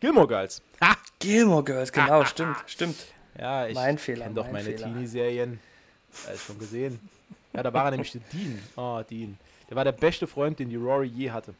Gilmore Girls. Ha! Gilmore Girls, genau, stimmt, stimmt. Ja, ich Mein Fehler, kenne doch mein meine. Teenie-Serien. Alles schon gesehen. Ja, da war er nämlich der Dean. Oh, Dean. Der war der beste Freund, den die Rory je hatte.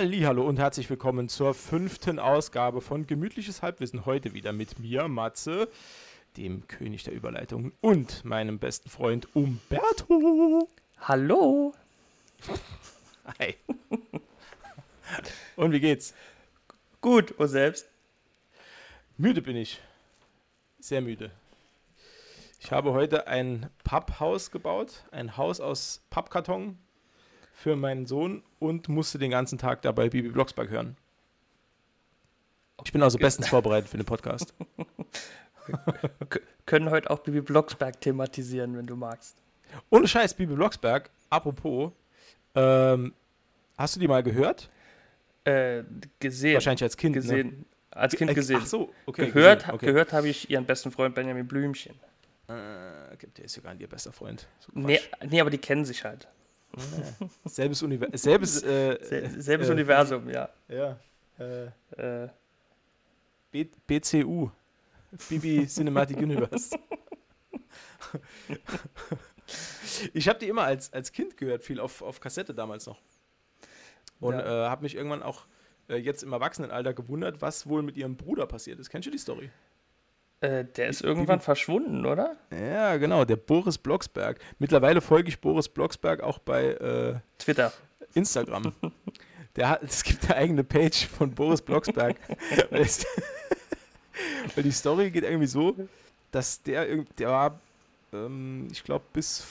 Hallo und herzlich willkommen zur fünften Ausgabe von Gemütliches Halbwissen. Heute wieder mit mir, Matze, dem König der Überleitungen und meinem besten Freund Umberto. Hallo. Hi. Und wie geht's? Gut, und selbst? Müde bin ich. Sehr müde. Ich habe heute ein Papphaus gebaut, ein Haus aus Pappkarton für meinen Sohn und musste den ganzen Tag dabei Bibi Blocksberg hören. Ich bin also bestens vorbereitet für den Podcast. Können heute auch Bibi Blocksberg thematisieren, wenn du magst. Ohne Scheiß, Bibi Blocksberg, apropos, ähm, hast du die mal gehört? Äh, gesehen. Wahrscheinlich als Kind. Ne? gesehen. Als Kind Äh, gesehen. Ach so, okay. gehört gesehen, okay. gehört habe ich ihren besten Freund Benjamin Blümchen. Äh, okay, der ist ja gar nicht ihr bester Freund. So Nee, nee, aber die kennen sich halt. Ja. Selbes Universum. Selbes, äh, Se selbes äh, Universum, ja. Ja. Äh, Äh, BCU. Bibi Cinematic Universe. ich habe die immer als, als Kind gehört, viel auf, auf Kassette damals noch. Und Ja. äh, habe mich irgendwann auch äh, jetzt im Erwachsenenalter gewundert, was wohl mit ihrem Bruder passiert ist. Kennst du die Story? Äh, der ist irgendwann verschwunden, oder? Ja, genau, der Boris Blocksberg. Mittlerweile folge ich Boris Blocksberg auch bei äh, Twitter. Instagram. Der hat, es gibt eine eigene Page von Boris Blocksberg. weil, es, weil die Story geht irgendwie so, dass der der war, ähm, ich glaube, bis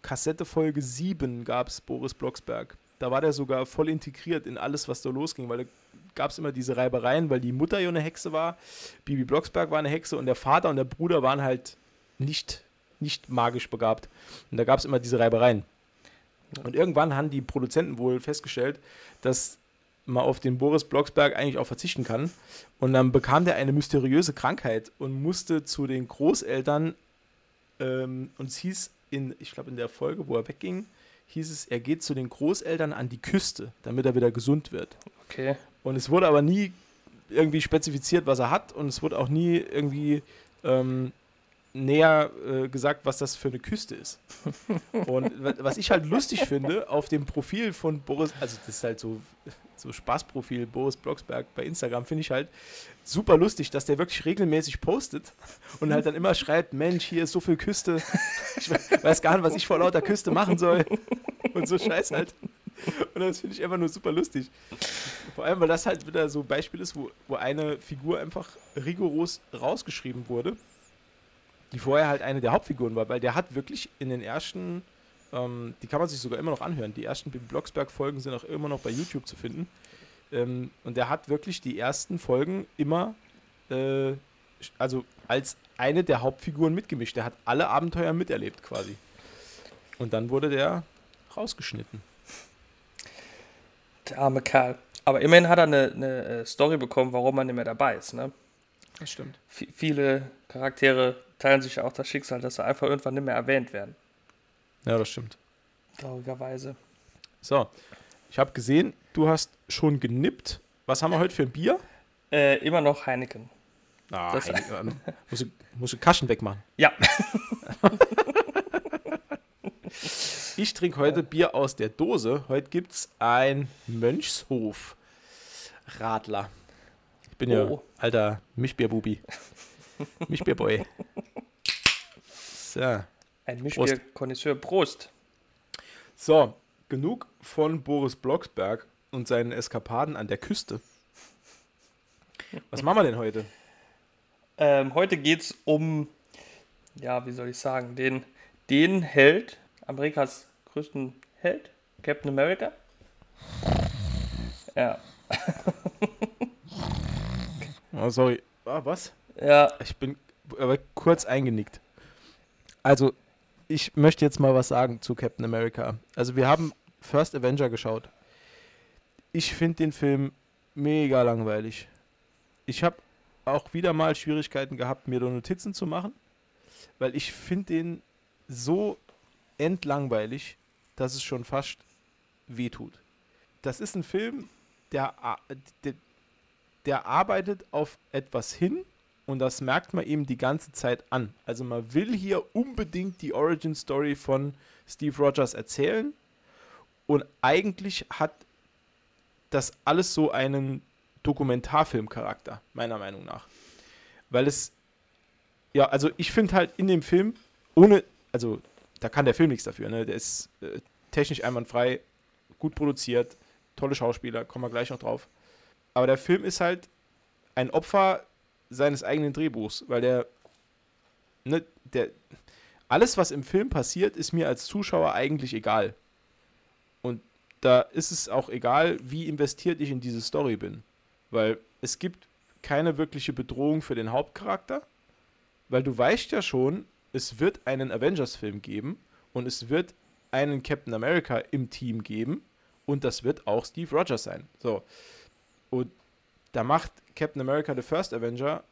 Kassette Folge 7 gab es Boris Blocksberg. Da war der sogar voll integriert in alles, was da losging, weil da gab es immer diese Reibereien, weil die Mutter ja eine Hexe war, Bibi Blocksberg war eine Hexe und der Vater und der Bruder waren halt nicht, nicht magisch begabt. Und da gab es immer diese Reibereien. Und irgendwann haben die Produzenten wohl festgestellt, dass man auf den Boris Blocksberg eigentlich auch verzichten kann. Und dann bekam der eine mysteriöse Krankheit und musste zu den Großeltern, ähm, und es hieß in, ich glaube in der Folge, wo er wegging, hieß es, er geht zu den Großeltern an die Küste, damit er wieder gesund wird. Okay. Und es wurde aber nie irgendwie spezifiziert, was er hat und es wurde auch nie irgendwie ähm, näher äh, gesagt, was das für eine Küste ist. Und wa- was ich halt lustig finde, auf dem Profil von Boris, also das ist halt so, so Spaßprofil Boris Blocksberg bei Instagram, finde ich halt super lustig, dass der wirklich regelmäßig postet und halt dann immer schreibt, Mensch, hier ist so viel Küste, ich we- weiß gar nicht, was ich vor lauter Küste machen soll und so Scheiß halt. Und das finde ich einfach nur super lustig. Vor allem, weil das halt wieder so ein Beispiel ist, wo, wo eine Figur einfach rigoros rausgeschrieben wurde, die vorher halt eine der Hauptfiguren war, weil der hat wirklich in den ersten, ähm, die kann man sich sogar immer noch anhören, die ersten Bibi Blocksberg-Folgen sind auch immer noch bei YouTube zu finden. Ähm, und der hat wirklich die ersten Folgen immer, äh, also als eine der Hauptfiguren mitgemischt. Der hat alle Abenteuer miterlebt quasi. Und dann wurde der rausgeschnitten. Der arme Kerl. Aber immerhin hat er eine, eine äh, Story bekommen, warum er nicht mehr dabei ist. Ne? Das stimmt. V viele Charaktere teilen sich ja auch das Schicksal, dass sie einfach irgendwann nicht mehr erwähnt werden. Ja, das stimmt. Traurigerweise. So, ich habe gesehen, du hast schon genippt. Was haben wir heute für ein Bier? Äh, immer noch Heineken. Ah, Das- ähm, musst, du, musst du Kaschen wegmachen. Ja. Ich trinke heute Bier aus der Dose. Heute gibt es ein Mönchshof Radler. Ich bin ja Oh. alter Mischbierbubi. Mischbierboy. So. Ein Mischbier-Konnoisseur. Prost. so, genug von Boris Blocksberg und seinen Eskapaden an der Küste. Was machen wir denn heute? Ähm, heute geht es um, ja, wie soll ich sagen, den, den Held, Amerikas größten Held, Captain America. Ja. Oh, sorry. Ah, was? Ja, Ich bin aber kurz eingenickt. Also, ich möchte jetzt mal was sagen zu Captain America. Also wir haben First Avenger geschaut. Ich finde den Film mega langweilig. Ich habe auch wieder mal Schwierigkeiten gehabt, mir da Notizen zu machen, weil ich finde den so entlangweilig, dass es schon fast wehtut. Das ist ein Film, der, der, der arbeitet auf etwas hin und das merkt man eben die ganze Zeit an. Also man will hier unbedingt die Origin Story von Steve Rogers erzählen und eigentlich hat das alles so einen Dokumentarfilmcharakter, meiner Meinung nach. Weil es, ja, also ich finde halt in dem Film, ohne, also da kann der Film nichts dafür, ne? Der ist äh, technisch einwandfrei, gut produziert, tolle Schauspieler, kommen wir gleich noch drauf. Aber der Film ist halt ein Opfer seines eigenen Drehbuchs, weil der, ne, der, alles, was im Film passiert, ist mir als Zuschauer eigentlich egal. Und da ist es auch egal, wie investiert ich in diese Story bin. Weil es gibt keine wirkliche Bedrohung für den Hauptcharakter, weil du weißt ja schon, es wird einen Avengers-Film geben und es wird einen Captain America im Team geben und das wird auch Steve Rogers sein. So. Und da macht Captain America The First Avenger,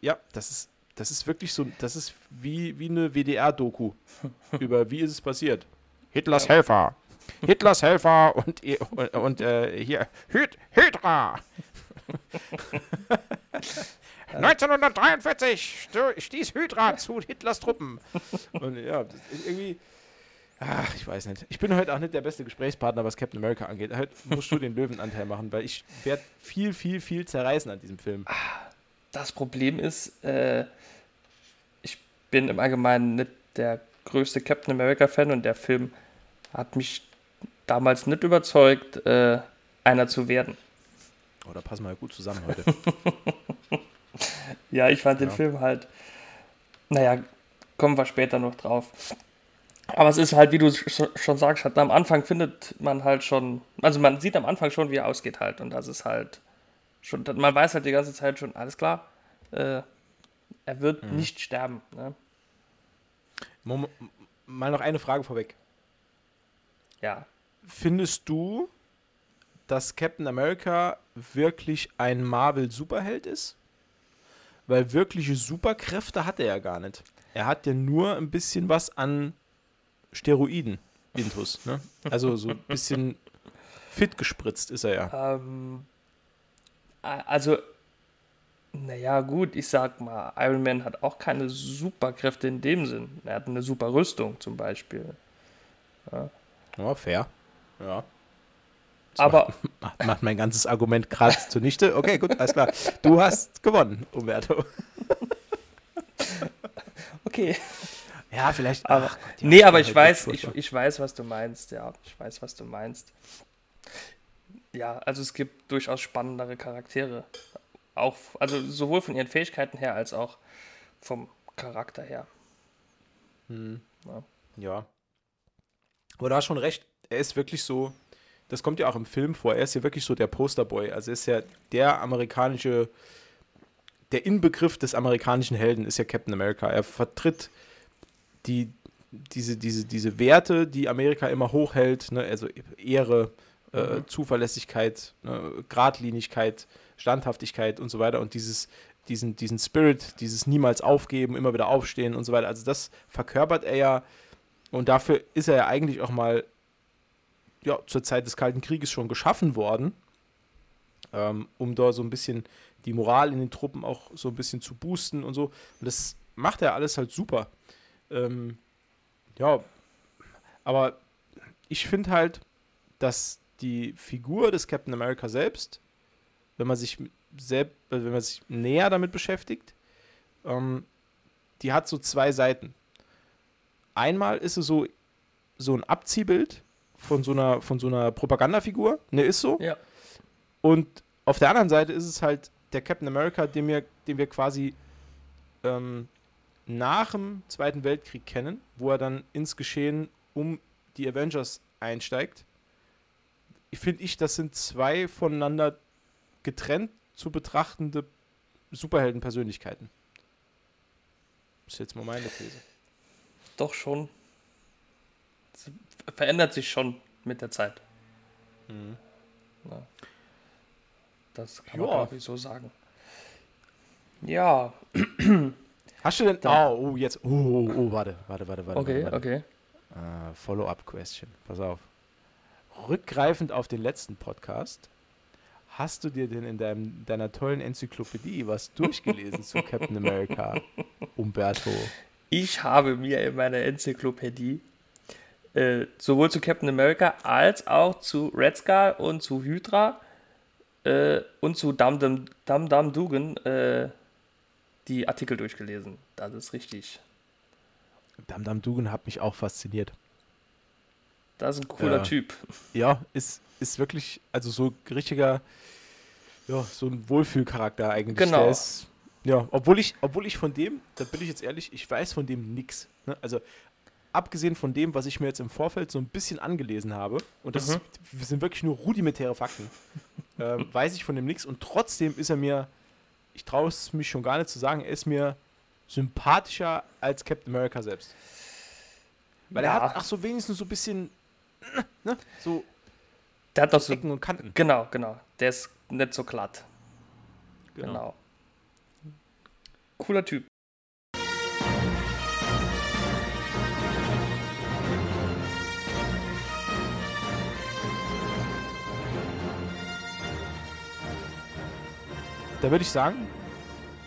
ja, das ist, das ist wirklich so, das ist wie, wie eine WDR-Doku über wie ist es passiert. Hitlers ja. Helfer. Hitlers Helfer und, und, und äh, hier, Hyd Hydra. 1943 stieß Hydra zu Hitlers Truppen. Und ja, irgendwie. Ach, ich weiß nicht. Ich bin heute auch nicht der beste Gesprächspartner, was Captain America angeht. Heute musst du den Löwenanteil machen, weil ich werde viel, viel, viel zerreißen an diesem Film. Das Problem ist, äh, ich bin im Allgemeinen nicht der größte Captain America-Fan und der Film hat mich damals nicht überzeugt, äh, einer zu werden. Oh, da passen wir ja gut zusammen heute. ja, ich fand ja. den Film halt, naja, kommen wir später noch drauf. Aber es ist halt, wie du schon sagst, halt, am Anfang findet man halt schon, also man sieht am Anfang schon, wie er ausgeht halt. Und das ist halt schon, man weiß halt die ganze Zeit schon, alles klar, äh, er wird mhm. nicht sterben. Ne? Mal noch eine Frage vorweg. Ja. Findest du, dass Captain America wirklich ein Marvel-Superheld ist? Weil wirkliche Superkräfte hat er ja gar nicht. Er hat ja nur ein bisschen was an Steroiden, Intus. Ne? Also so ein bisschen fit gespritzt ist er ja. Ähm, also, naja, gut, ich sag mal, Iron Man hat auch keine Superkräfte in dem Sinn. Er hat eine super Rüstung zum Beispiel. Ja, ja fair. Ja. Aber macht, macht mein ganzes Argument gerade zunichte. Okay, gut, alles klar. Du hast gewonnen, Umberto. okay. Ja, vielleicht. Aber, ach, nee, aber ich weiß, ich, ich weiß, was du meinst. Ja, ich weiß, was du meinst. Ja, also es gibt durchaus spannendere Charaktere. Auch, also sowohl von ihren Fähigkeiten her als auch vom Charakter her. Hm. Ja. ja. Aber du hast schon recht, er ist wirklich so, das kommt ja auch im Film vor, er ist ja wirklich so der Posterboy. Also er ist ja der amerikanische, der Inbegriff des amerikanischen Helden ist ja Captain America. Er vertritt die, diese, diese, diese Werte, die Amerika immer hochhält, ne? also Ehre, äh, mhm. Zuverlässigkeit, ne? Gradlinigkeit, Standhaftigkeit und so weiter und dieses, diesen, diesen Spirit, dieses niemals aufgeben, immer wieder aufstehen und so weiter. Also das verkörpert er ja und dafür ist er ja eigentlich auch mal ja, zur Zeit des Kalten Krieges schon geschaffen worden, ähm, um da so ein bisschen die Moral in den Truppen auch so ein bisschen zu boosten und so. Und das macht er alles halt super. Ähm, ja, aber ich finde halt, dass die Figur des Captain America selbst, wenn man sich selbst, also wenn man sich näher damit beschäftigt, ähm, die hat so zwei Seiten. Einmal ist es so, so ein Abziehbild von so einer, von so einer Propagandafigur. Ne, ist so. Ja. Und auf der anderen Seite ist es halt der Captain America, den wir, den wir quasi ähm, nach dem Zweiten Weltkrieg kennen, wo er dann ins Geschehen um die Avengers einsteigt. Ich finde ich, das sind zwei voneinander getrennt zu betrachtende Superheldenpersönlichkeiten. Das ist jetzt mal meine These. Doch schon. Verändert sich schon mit der Zeit. Ja. Das kann man, glaube ich, so sagen. Ja, Hast du denn. Da. Oh, oh, jetzt. Oh, oh, oh, warte, warte, warte, warte. okay, warte. okay. Äh, Follow-up-Question. Pass auf. Rückgreifend auf den letzten Podcast, hast du dir denn in deinem, deiner tollen Enzyklopädie was durchgelesen zu Captain America, Umberto? Ich habe mir in meiner Enzyklopädie äh, sowohl zu Captain America als auch zu Red Skull und zu Hydra äh, und zu Dum Dum, Dum Dum Dugan äh, die Artikel durchgelesen. Das ist richtig. Dam Dam Dugan hat mich auch fasziniert. Das ist ein cooler. Typ. Ja, ist, ist wirklich, also so richtiger, ja, so ein Wohlfühlcharakter eigentlich. Genau. Der ist, ja, obwohl ich, obwohl ich von dem, da bin ich jetzt ehrlich, ich weiß von dem nix. Ne? Also abgesehen von dem, was ich mir jetzt im Vorfeld so ein bisschen angelesen habe, und das Mhm. ist, sind wirklich nur rudimentäre Fakten, ähm, weiß ich von dem nix und trotzdem ist er mir, ich traue es mich schon gar nicht zu sagen, er ist mir sympathischer als Captain America selbst. Weil er Ja. hat ach so wenigstens so ein bisschen, ne, so Der hat doch so. Ecken und Kanten. Genau, genau. Der ist nicht so glatt. Genau. Cooler Typ. Da würde ich sagen,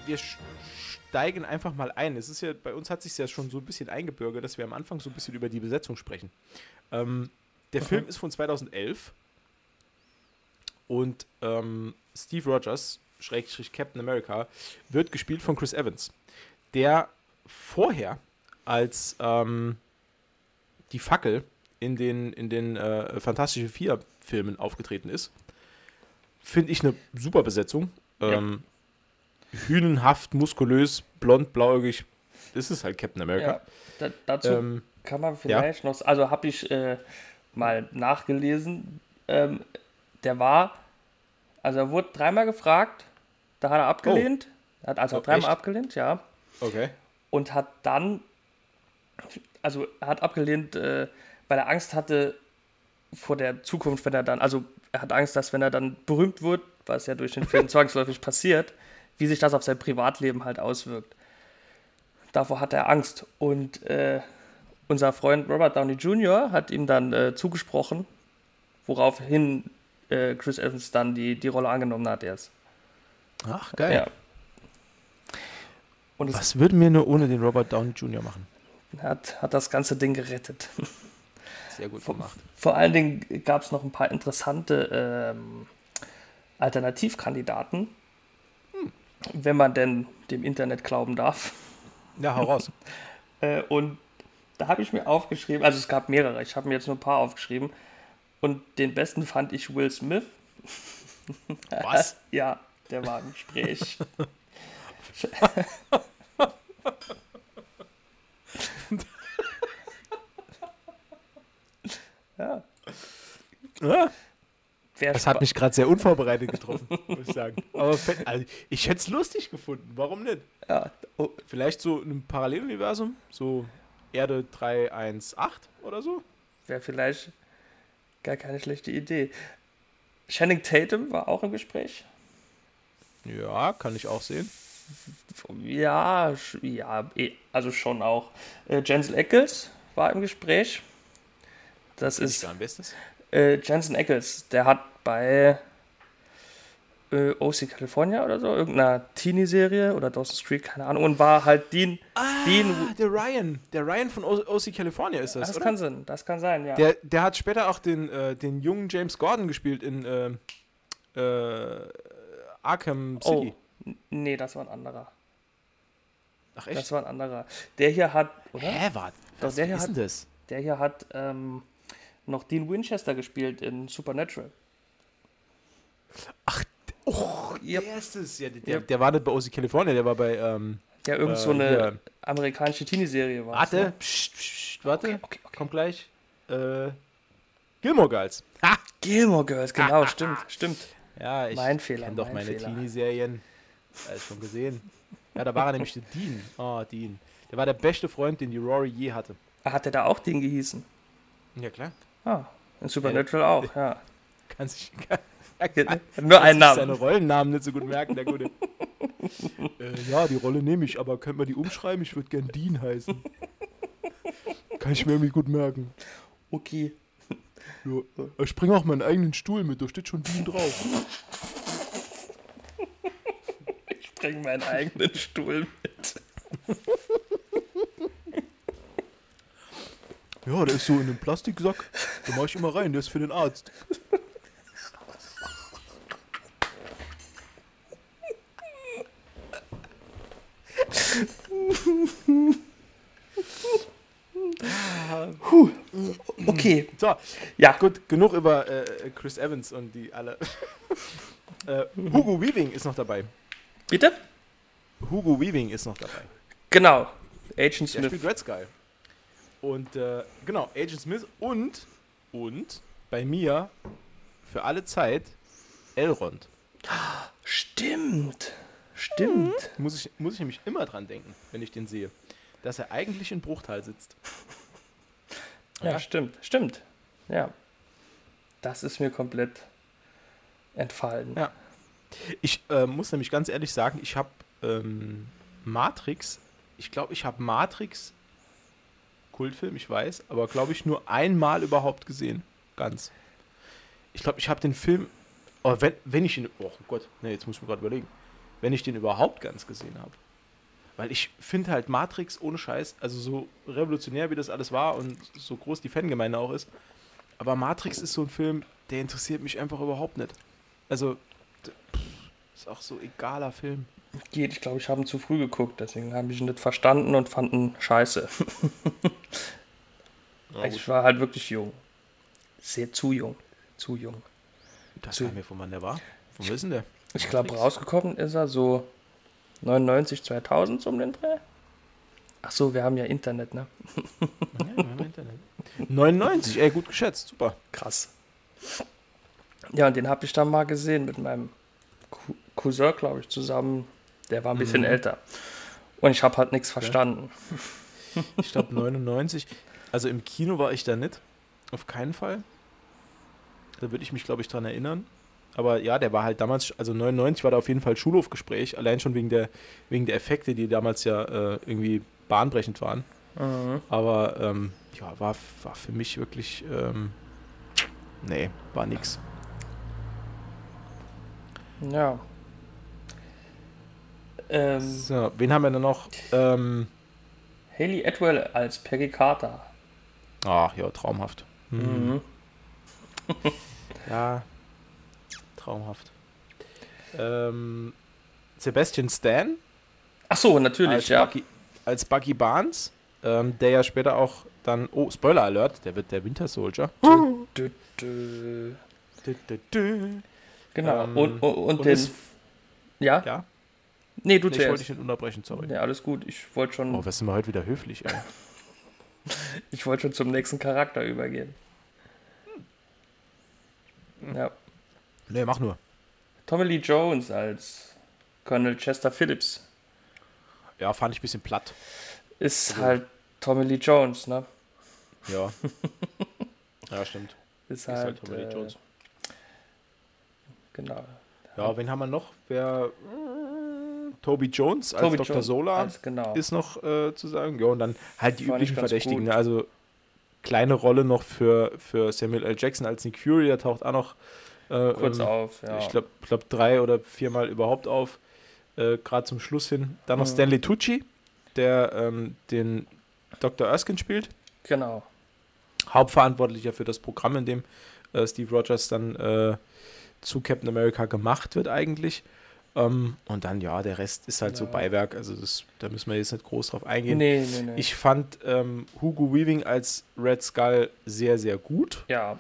wir steigen einfach mal ein. Es ist ja, bei uns hat sich ja schon so ein bisschen eingebürgert, dass wir am Anfang so ein bisschen über die Besetzung sprechen. Ähm, der Film ist von 2011 und ähm, Steve Rogers, Schrägstrich Captain America, wird gespielt von Chris Evans, der vorher als ähm, die Fackel in den, in den äh, Fantastische Vier-Filmen aufgetreten ist. Finde ich eine super Besetzung. Ja. Ähm, hünenhaft, muskulös, blond, blauäugig. Das ist halt Captain America. Ja. Da, dazu Ähm, kann man vielleicht noch, also habe ich äh, mal nachgelesen, ähm, der war, also er wurde dreimal gefragt, da hat er abgelehnt, hat also Oh, dreimal echt? abgelehnt, ja, okay. und hat dann, also er hat abgelehnt, äh, weil er Angst hatte vor der Zukunft, wenn er dann, also er hat Angst, dass wenn er dann berühmt wird, was ja durch den Film zwangsläufig passiert, wie sich das auf sein Privatleben halt auswirkt. Davor hat er Angst. Und äh, unser Freund Robert Downey Jr. hat ihm dann äh, zugesprochen, woraufhin äh, Chris Evans dann die, die Rolle angenommen hat erst. Ach, geil. Ja. Was würden wir nur ohne den Robert Downey Jr. machen? hat, hat das ganze Ding gerettet. Sehr gut gemacht. Vor allen Dingen gab es noch ein paar interessante ähm, Alternativkandidaten, wenn man denn dem Internet glauben darf. Ja, hau raus. Äh, und da habe ich mir aufgeschrieben, also es gab mehrere, ich habe mir jetzt nur ein paar aufgeschrieben. Und den besten fand ich Will Smith. Was? Ja, der war im Gespräch. ja, Ja, wer das hat mich gerade sehr unvorbereitet getroffen, muss ich sagen. Aber also, ich hätte es lustig gefunden. Warum nicht? ja, oh, Vielleicht so in einem Paralleluniversum, so Erde 318 oder so. Wäre vielleicht gar keine schlechte Idee. Channing Tatum war auch im Gespräch. Ja, kann ich auch sehen. Ja, ja, eh, also schon auch. Äh, Jensen Ackles war im Gespräch. Das Ist ist am besten. Äh, Jensen Ackles. Der hat bei äh, OC California oder so, irgendeiner Teenie-Serie oder Dawson's Creek, keine Ahnung, und war halt Dean. Ah, Dean- der Ryan. Der Ryan von O- OC California ist das, Das oder? kann sein, das kann sein, ja. Der, der hat später auch den, äh, den jungen James Gordon gespielt in äh, äh, Arkham oh, City. n- nee, das war ein anderer. Ach echt? Das war ein anderer. Der hier hat, oder? Hä, warte. Was der hier ist denn das? Der hier hat ähm, noch Dean Winchester gespielt in Supernatural. Ach, oh, Yep. der ist es. Ja, der, Yep. der war nicht bei OC California, der war bei. Ähm, Ja, irgend so Äh, eine hier. amerikanische Teenie-Serie war. warte, pst, pst, pst, warte, Okay, okay, okay. kommt gleich. Äh, Gilmore Girls. Ha! Gilmore Girls, genau, stimmt, stimmt. Ja, ich Mein Fehler, kenn doch mein meine. Teenie-Serien. Alles schon gesehen. Ja, da war er nämlich der Dean. Oh, Dean. Der war der beste Freund, den die Rory je hatte. Hat er da auch Dean gehießen? Ja, klar. Ah, in Supernatural auch, ja. Kann sich kann, Nur einen sich seine Namen. Rollennamen nicht so gut merken, der Gute. äh, ja, die Rolle nehme ich, aber können wir die umschreiben? Ich würde gern Dean heißen. Kann ich mir irgendwie gut merken. Okay. Ja. Ich bringe auch meinen eigenen Stuhl mit, da steht schon Dean drauf. Ich bringe meinen eigenen Stuhl mit. Ja, der ist so in einem Plastiksack. Da mache ich immer rein, der ist für den Arzt. Okay. So, Ja, gut, genug über äh, Chris Evans und die alle. äh, Hugo Weaving ist noch dabei. bitte? Hugo Weaving ist noch dabei. Genau. Agent Der Smith. spielt Red Skull. Und äh, genau, Agent Smith und und bei mir für alle Zeit Elrond. Stimmt. Stimmt. Muss ich, muss ich nämlich immer dran denken, wenn ich den sehe. Dass er eigentlich in Bruchtal sitzt. Ja, Ja. stimmt. Stimmt. Ja. Das ist mir komplett entfallen. Ja. Ich äh, muss nämlich ganz ehrlich sagen, ich habe ähm, Matrix, ich glaube, ich habe Matrix, Kultfilm, ich weiß, aber glaube ich nur einmal überhaupt gesehen. Ganz. Ich glaube, ich habe den Film, oh, wenn, wenn ich ihn, oh Gott, nee, jetzt muss ich mir gerade überlegen, wenn ich den überhaupt ganz gesehen habe. Weil ich finde halt Matrix ohne Scheiß, also so revolutionär wie das alles war und so groß die Fangemeinde auch ist, aber Matrix ist so ein Film, der interessiert mich einfach überhaupt nicht. Also, pff, ist auch so egaler Film. Geht, ich glaube, ich habe ihn zu früh geguckt, deswegen habe ich ihn nicht verstanden und fand ihn scheiße. ich war halt wirklich jung. Sehr zu jung. Zu jung. das kam mir von wann der war. Wo ist denn der? Ich glaube, rausgekommen ist er so 99, 2000 so um den Dreh. Ach so, wir haben ja Internet, ne? Ja, wir haben Internet. 99, ey, gut geschätzt, super. Krass. Ja, und den habe ich dann mal gesehen mit meinem Cou- Cousin, glaube ich, zusammen. Der war ein bisschen Mhm. älter. Und ich habe halt nichts verstanden. Ich glaube 99. Also im Kino war ich da nicht. Auf keinen Fall. Da würde ich mich, glaube ich, dran erinnern. Aber ja, der war halt damals, also 99 war da auf jeden Fall Schulhofgespräch, allein schon wegen der, wegen der Effekte, die damals ja äh, irgendwie bahnbrechend waren. Mhm. Aber ähm, ja, war, war für mich wirklich, ähm, nee, war nix. Ja. Ähm, So, wen haben wir denn noch? Ähm, Haley Atwell als Peggy Carter. ach ja, traumhaft. Hm. Mhm. Ja, traumhaft. Ähm, Sebastian Stan Ach so, natürlich, als, ja. Bucky, als Bucky Barnes, ähm, der ja später auch dann, oh, Spoiler Alert, der wird der Winter Soldier. Dü, dü, dü. Genau. Ähm, und, und, und, und den. ist- ja? Ja, Nee, du nee, ich wollte zuerst. dich nicht unterbrechen, sorry. Ja, alles gut. Ich wollte schon, Oh, was sind wir heute wieder höflich, ey. ich wollte schon zum nächsten Charakter übergehen. Hm. Ja. Nee, mach nur. Tommy Lee Jones als Colonel Chester Phillips Ja, fand ich ein bisschen platt. ist Also- halt Tommy Lee Jones, ne? Ja. ja, stimmt. Ist Ist halt, halt Tommy Lee äh, Jones. Genau. Ja, wen haben wir noch? Wer? Toby Jones als Toby Dr. Jones Solar als, genau. ist noch äh, zu sagen. Ja, und dann halt die üblichen Verdächtigen. gut. Ne? Also kleine Rolle noch für, für Samuel L. Jackson als Nick Fury, der taucht auch noch äh, Kurz ähm, auf, ja. ich glaube glaub drei oder viermal überhaupt auf, äh, gerade zum Schluss hin. Dann noch Mhm. Stanley Tucci, der ähm, den Dr. Erskine spielt. genau. Hauptverantwortlicher für das Programm, in dem äh, Steve Rogers dann äh, zu Captain America gemacht wird eigentlich. Ähm, und dann, ja, der Rest ist halt so Ja. Beiwerk, also das, da müssen wir jetzt nicht groß drauf eingehen. Nee, nee, nee. Ich fand ähm, Hugo Weaving als Red Skull sehr, sehr gut. ja,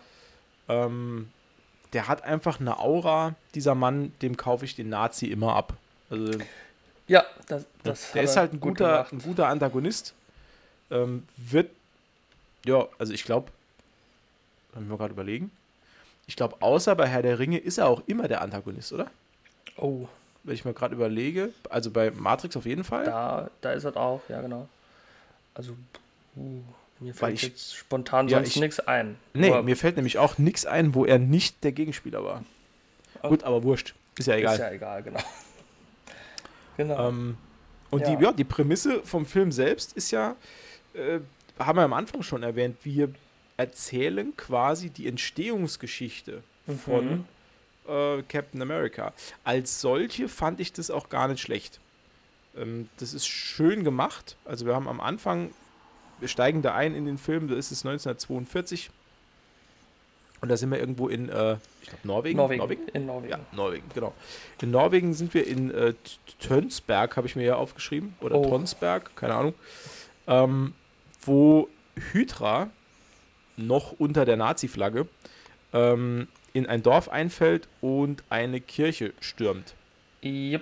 Ähm, der hat einfach eine Aura, dieser Mann, dem kaufe ich den Nazi immer ab. Also ja, das, das der ist halt ein gut guter, ein guter Antagonist. Ähm, wird, ja, also ich glaube, können wir gerade überlegen. Ich glaube, außer bei Herr der Ringe ist er auch immer der Antagonist, oder? Oh, Wenn ich mir gerade überlege. Also bei Matrix auf jeden Fall. da, da ist er auch, ja, genau. Also, uh, Mir fällt ich- jetzt spontan Ja, sonst ich- nichts ein. Nee, mir fällt nämlich auch nichts ein, wo er nicht der Gegenspieler war. Oh. Gut, aber wurscht. Ist ja egal. Ist ja egal, genau. genau. Ähm, und Ja. Die, ja, die Prämisse vom Film selbst ist ja, äh, haben wir am Anfang schon erwähnt, wir erzählen quasi die Entstehungsgeschichte von Mhm. Äh, Captain America. Als solche fand ich das auch gar nicht schlecht. Ähm, das ist schön gemacht. Also wir haben am Anfang, wir steigen da ein in den Film, da ist es 1942. Und da sind wir irgendwo in, äh, ich glaube, Norwegen. Norwegen. In Norwegen. Ja, Norwegen, genau. In Norwegen sind wir in äh, Tönsberg, habe ich mir ja aufgeschrieben. Oder Oh. Tonsberg, keine Ahnung. Ähm, wo Hydra noch unter der Nazi-Flagge ähm, in ein Dorf einfällt und eine Kirche stürmt. Yep.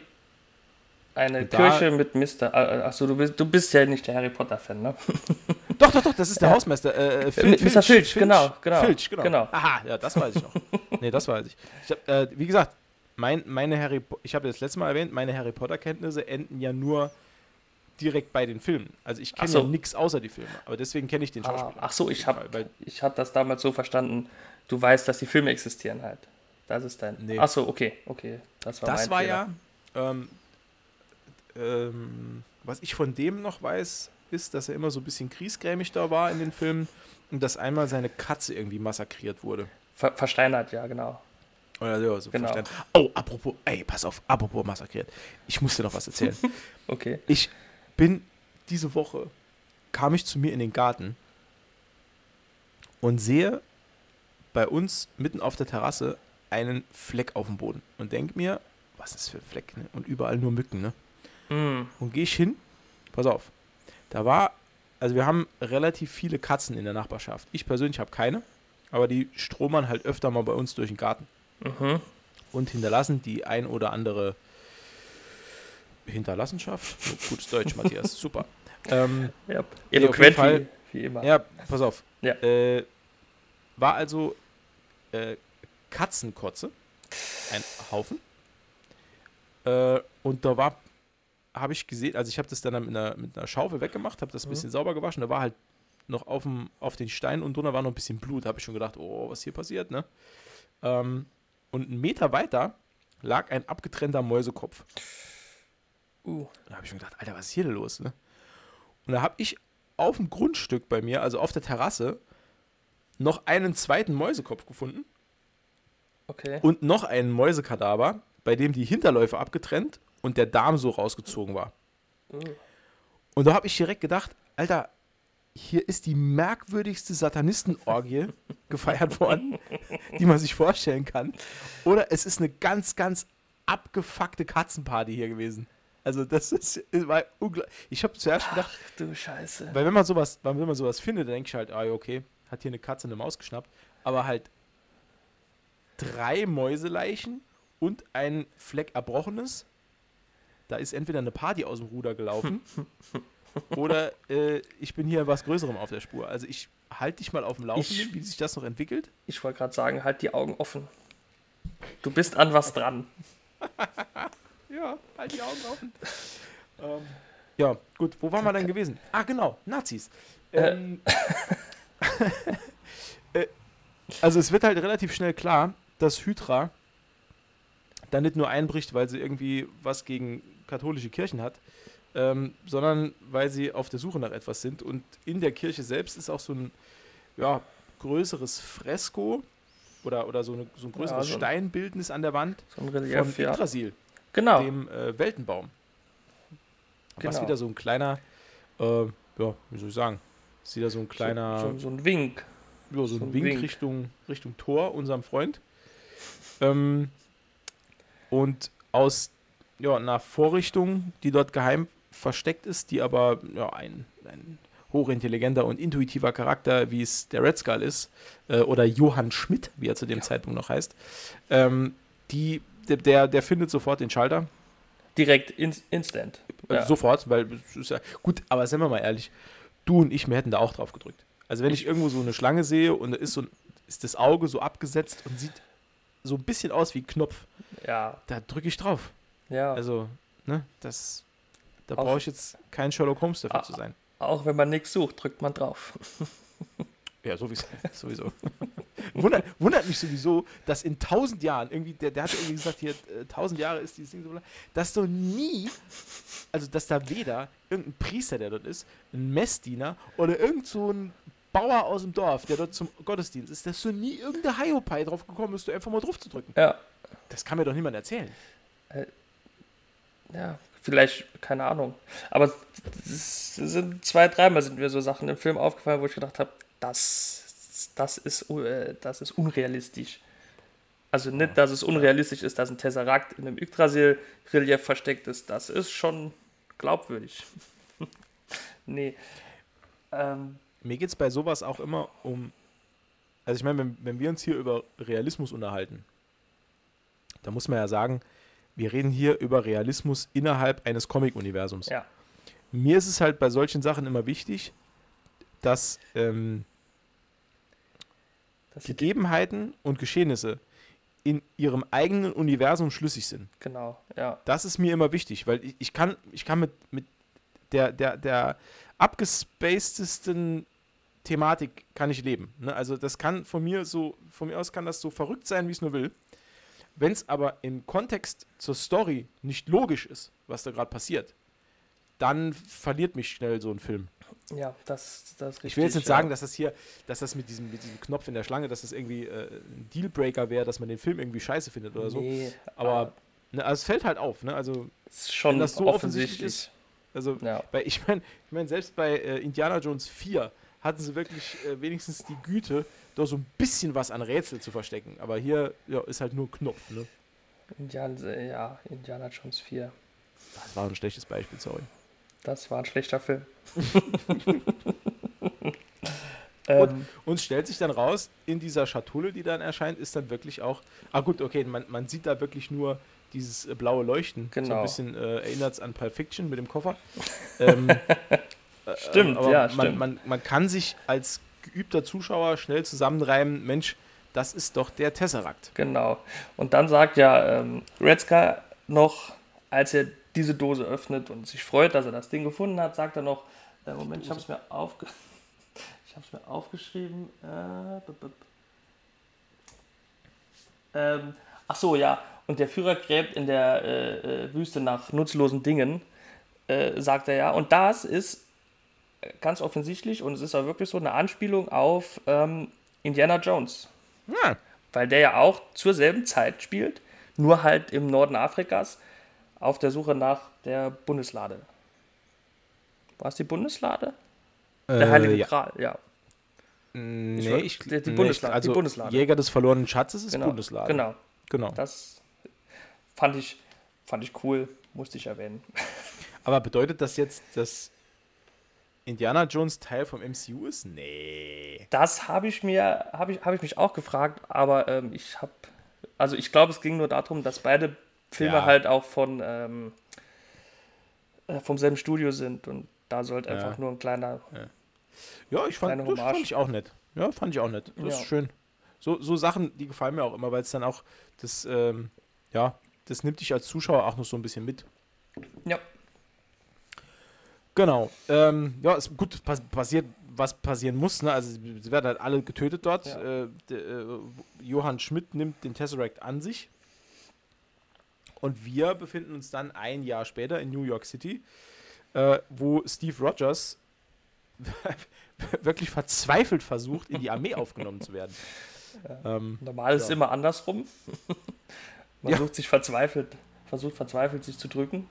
Eine Und da- Kirche mit Mr. Äh, achso, du bist, du bist ja nicht der Harry Potter-Fan, ne? Doch, doch, doch, das ist der Ja. Hausmeister. Äh, Mr. Filch, genau, genau, Filch, genau. genau. Aha, ja, das weiß ich noch. nee, das weiß ich. ich hab, äh, wie gesagt, mein, meine Harry, ich habe das letzte Mal erwähnt, meine Harry Potter-Kenntnisse enden ja nur direkt bei den Filmen. Also ich Ach kenne so. ja nichts außer die Filme, aber deswegen kenne ich den Ah, Schauspieler. ach so, ich habe ich hab das damals so verstanden, du weißt, dass die Filme existieren halt. Das ist dein. Nee. Ach so, okay, okay. Das war, Das war Fehler. ja, ähm, ähm, was ich von dem noch weiß, ist, dass er immer so ein bisschen kriesgrämig da war in den Filmen und dass einmal seine Katze irgendwie massakriert wurde. Ver versteinert, ja, genau. Oder ja, so Genau. verstanden. Oh, apropos, ey, pass auf, apropos massakriert. Ich muss dir noch was erzählen. Okay. ich bin diese Woche, kam ich zu mir in den Garten und sehe bei uns mitten auf der Terrasse einen Fleck auf dem Boden und denke mir, was ist für ein Fleck? Ne? Und überall nur Mücken, ne? Mm, Und gehe ich hin, pass auf, da war, also wir haben relativ viele Katzen in der Nachbarschaft. Ich persönlich habe keine, aber die stromern halt öfter mal bei uns durch den Garten mhm. und hinterlassen die ein oder andere Hinterlassenschaft. Oh, gutes Deutsch, Matthias, super. Ähm, Ja. Eloquent Fall. wie, wie immer. ja, pass auf. Ja. Äh, war also äh, Katzenkotze, ein Haufen. Äh, und da war, habe ich gesehen, also ich habe das dann mit einer, mit einer Schaufel weggemacht, habe das ein Mhm. bisschen sauber gewaschen. Da war halt noch auf, dem, auf den Steinen und drunter war noch ein bisschen Blut. habe ich schon gedacht, oh, was hier passiert, ne? Ähm, und einen Meter weiter lag ein abgetrennter Mäusekopf. Uh, Da habe ich schon gedacht, Alter, was ist hier denn los? Ne? Und da habe ich auf dem Grundstück bei mir, also auf der Terrasse, noch einen zweiten Mäusekopf gefunden okay. und noch einen Mäusekadaver, bei dem die Hinterläufe abgetrennt und der Darm so rausgezogen war. Uh. Und da habe ich direkt gedacht, Alter, hier ist die merkwürdigste Satanistenorgie gefeiert worden, die man sich vorstellen kann. Oder es ist eine ganz, ganz abgefuckte Katzenparty hier gewesen. Also das ist, war unglaublich. Ich habe zuerst gedacht, Ach du Scheiße. weil wenn man sowas, weil wenn man sowas findet, dann denke ich halt, ah ja, okay, hat hier eine Katze eine Maus geschnappt. Aber halt drei Mäuseleichen und ein Fleck Erbrochenes. Da ist entweder eine Party aus dem Ruder gelaufen oder äh, ich bin hier was Größerem auf der Spur. Also ich halte dich mal auf dem Laufenden, wie sich das noch entwickelt. Ich wollte gerade sagen, halt die Augen offen. Du bist an was dran. Ja, halt die Augen offen. ähm, ja, gut, wo waren wir denn gewesen? Ah, genau, Nazis. Ähm, äh, also es wird halt relativ schnell klar, dass Hydra da nicht nur einbricht, weil sie irgendwie was gegen katholische Kirchen hat, ähm, sondern weil sie auf der Suche nach etwas sind. Und in der Kirche selbst ist auch so ein ja, größeres Fresko oder, oder so, eine, so ein größeres so ein- Steinbildnis an der Wand So ein von Relief, ja. Yggdrasil Genau. dem äh, Weltenbaum. Was Genau. wieder so ein kleiner, äh, ja, wie soll ich sagen, ist wieder so ein kleiner, So, so, so ein Wink. ja, so, so ein Wink, Wink. Richtung, Richtung Tor, unserem Freund. Ähm, und aus ja, einer Vorrichtung, die dort geheim versteckt ist, die aber ja, ein, ein hochintelligenter und intuitiver Charakter, wie es der Red Skull ist, äh, oder Johann Schmidt, wie er zu dem Zeitpunkt noch heißt, ähm, die, der- der, findet sofort den Schalter, Direkt in, instant. Äh, Ja. Sofort, weil es ist ja gut, aber seien wir mal ehrlich, du und ich, wir hätten da auch drauf gedrückt. Also wenn ich irgendwo so eine Schlange sehe und da ist so ist das Auge so abgesetzt und sieht so ein bisschen aus wie ein Knopf, Ja. da drücke ich drauf. Ja. Also, ne, das, da Auch- brauche ich jetzt kein Sherlock Holmes dafür Ah. zu sein. Auch wenn man nichts sucht, drückt man drauf. Ja, sowieso. sowieso. wundert, wundert mich sowieso, dass in tausend Jahren, irgendwie, der, der hat irgendwie gesagt, hier, äh, tausend Jahre ist dieses Ding so dass so nie, also dass da weder irgendein Priester, der dort ist, ein Messdiener oder irgend so ein Bauer aus dem Dorf, der dort zum Gottesdienst ist, dass so nie irgendeine Hiopai drauf gekommen ist, du einfach mal drauf zu drücken. Ja. Das kann mir doch niemand erzählen. Ja, vielleicht, keine Ahnung. Aber es sind zwei, dreimal sind mir so Sachen im Film aufgefallen, wo ich gedacht habe, das, das, ist, äh, das ist unrealistisch. Also nicht, dass es unrealistisch ist, dass ein Tesserakt in einem Yggdrasil-Relief versteckt ist. Das ist schon glaubwürdig. nee. Ähm, Mir geht es bei sowas auch immer um. Also ich meine, wenn, wenn wir uns hier über Realismus unterhalten, da muss man ja sagen, wir reden hier über Realismus innerhalb eines Comic-Universums. ja, Mir ist es halt bei solchen Sachen immer wichtig, dass ähm, das Gegebenheiten und Geschehnisse in ihrem eigenen Universum schlüssig sind. genau, ja. Das ist mir immer wichtig, weil ich, ich kann, ich kann mit, mit der, der, der abgespacedesten Thematik kann ich leben. Ne? Also das kann von mir so, von mir aus kann das so verrückt sein, wie es nur will. Wenn es aber im Kontext zur Story nicht logisch ist, was da gerade passiert, dann verliert mich schnell so ein Film. Ja, das, das ist Ich will jetzt richtig, nicht sagen, ja. dass das hier, dass das mit diesem, mit diesem Knopf in der Schlange, dass das irgendwie äh, ein Dealbreaker wäre, dass man den Film irgendwie scheiße findet oder so. Nee, Aber ne, also es fällt halt auf, ne? Also, ist schon wenn das so offensichtlich offensichtlich. also Ja. weil ich meine, ich mein, selbst bei äh, Indiana Jones 4 hatten sie wirklich äh, wenigstens die Güte, da so ein bisschen was an Rätsel zu verstecken. Aber hier ja, ist halt nur Knopf, ne? Indian, ja, Indiana Jones 4. Das war ein schlechtes Beispiel, sorry. Das war ein schlechter Film. ähm, Und stellt sich dann raus, in dieser Schatulle, die dann erscheint, ist dann wirklich auch. Ah, gut, okay, man, man sieht da wirklich nur dieses äh, blaue Leuchten. So ein Genau. bisschen äh, erinnert es an Pulp Fiction mit dem Koffer. ähm, äh, Stimmt, aber ja, man, stimmt. Man, man kann sich als geübter Zuschauer schnell zusammenreimen: Mensch, das ist doch der Tesseract. Genau. Und dann sagt ja ähm, Retzka noch, als er diese Dose öffnet und sich freut, dass er das Ding gefunden hat, sagt er noch, äh, Moment, ich habe es mir, aufge ich hab's mir aufgeschrieben. Äh, ähm, ach so, ja. Und der Führer gräbt in der äh, äh, Wüste nach nutzlosen Dingen, äh, sagt er ja. Und das ist äh, ganz offensichtlich, und es ist auch wirklich so, eine Anspielung auf ähm, Indiana Jones Ja, weil der ja auch zur selben Zeit spielt, nur halt im Norden Afrikas auf der Suche nach der Bundeslade. War es die Bundeslade? Der Heilige Äh, ja. Gral, ja. Nee, war- ich, die- die nee, Bundeslade, Also die Bundeslade. Jäger des verlorenen Schatzes ist Genau, Bundeslade. genau. genau. Das fand ich, fand ich cool, musste ich erwähnen. Aber bedeutet das jetzt, dass Indiana Jones Teil vom MCU ist? Nee. Das habe ich mir, habe ich, habe ich mich auch gefragt, aber ähm, ich habe, also ich glaube, es ging nur darum, dass beide Filme Ja. halt auch von ähm, äh, vom selben Studio sind und da sollte Ja. einfach nur ein kleiner Ja, ich fand, das fand ich auch nett. Ja, fand ich auch nett. Das ist schön. So, so Sachen, die gefallen mir auch immer, weil es dann auch das, ähm, ja, das nimmt dich als Zuschauer auch noch so ein bisschen mit. Ja, Genau. Ähm, ja, ist gut pass passiert, was passieren muss. Ne? Also sie werden halt alle getötet dort. Ja. Äh, äh, Johann Schmidt nimmt den Tesseract an sich. Und wir befinden uns dann ein Jahr später in New York City, äh, wo Steve Rogers wirklich verzweifelt versucht, in die Armee aufgenommen zu werden. Ähm, normal ist Ja. es immer andersrum. Man Ja. sucht sich verzweifelt, versucht verzweifelt sich zu drücken.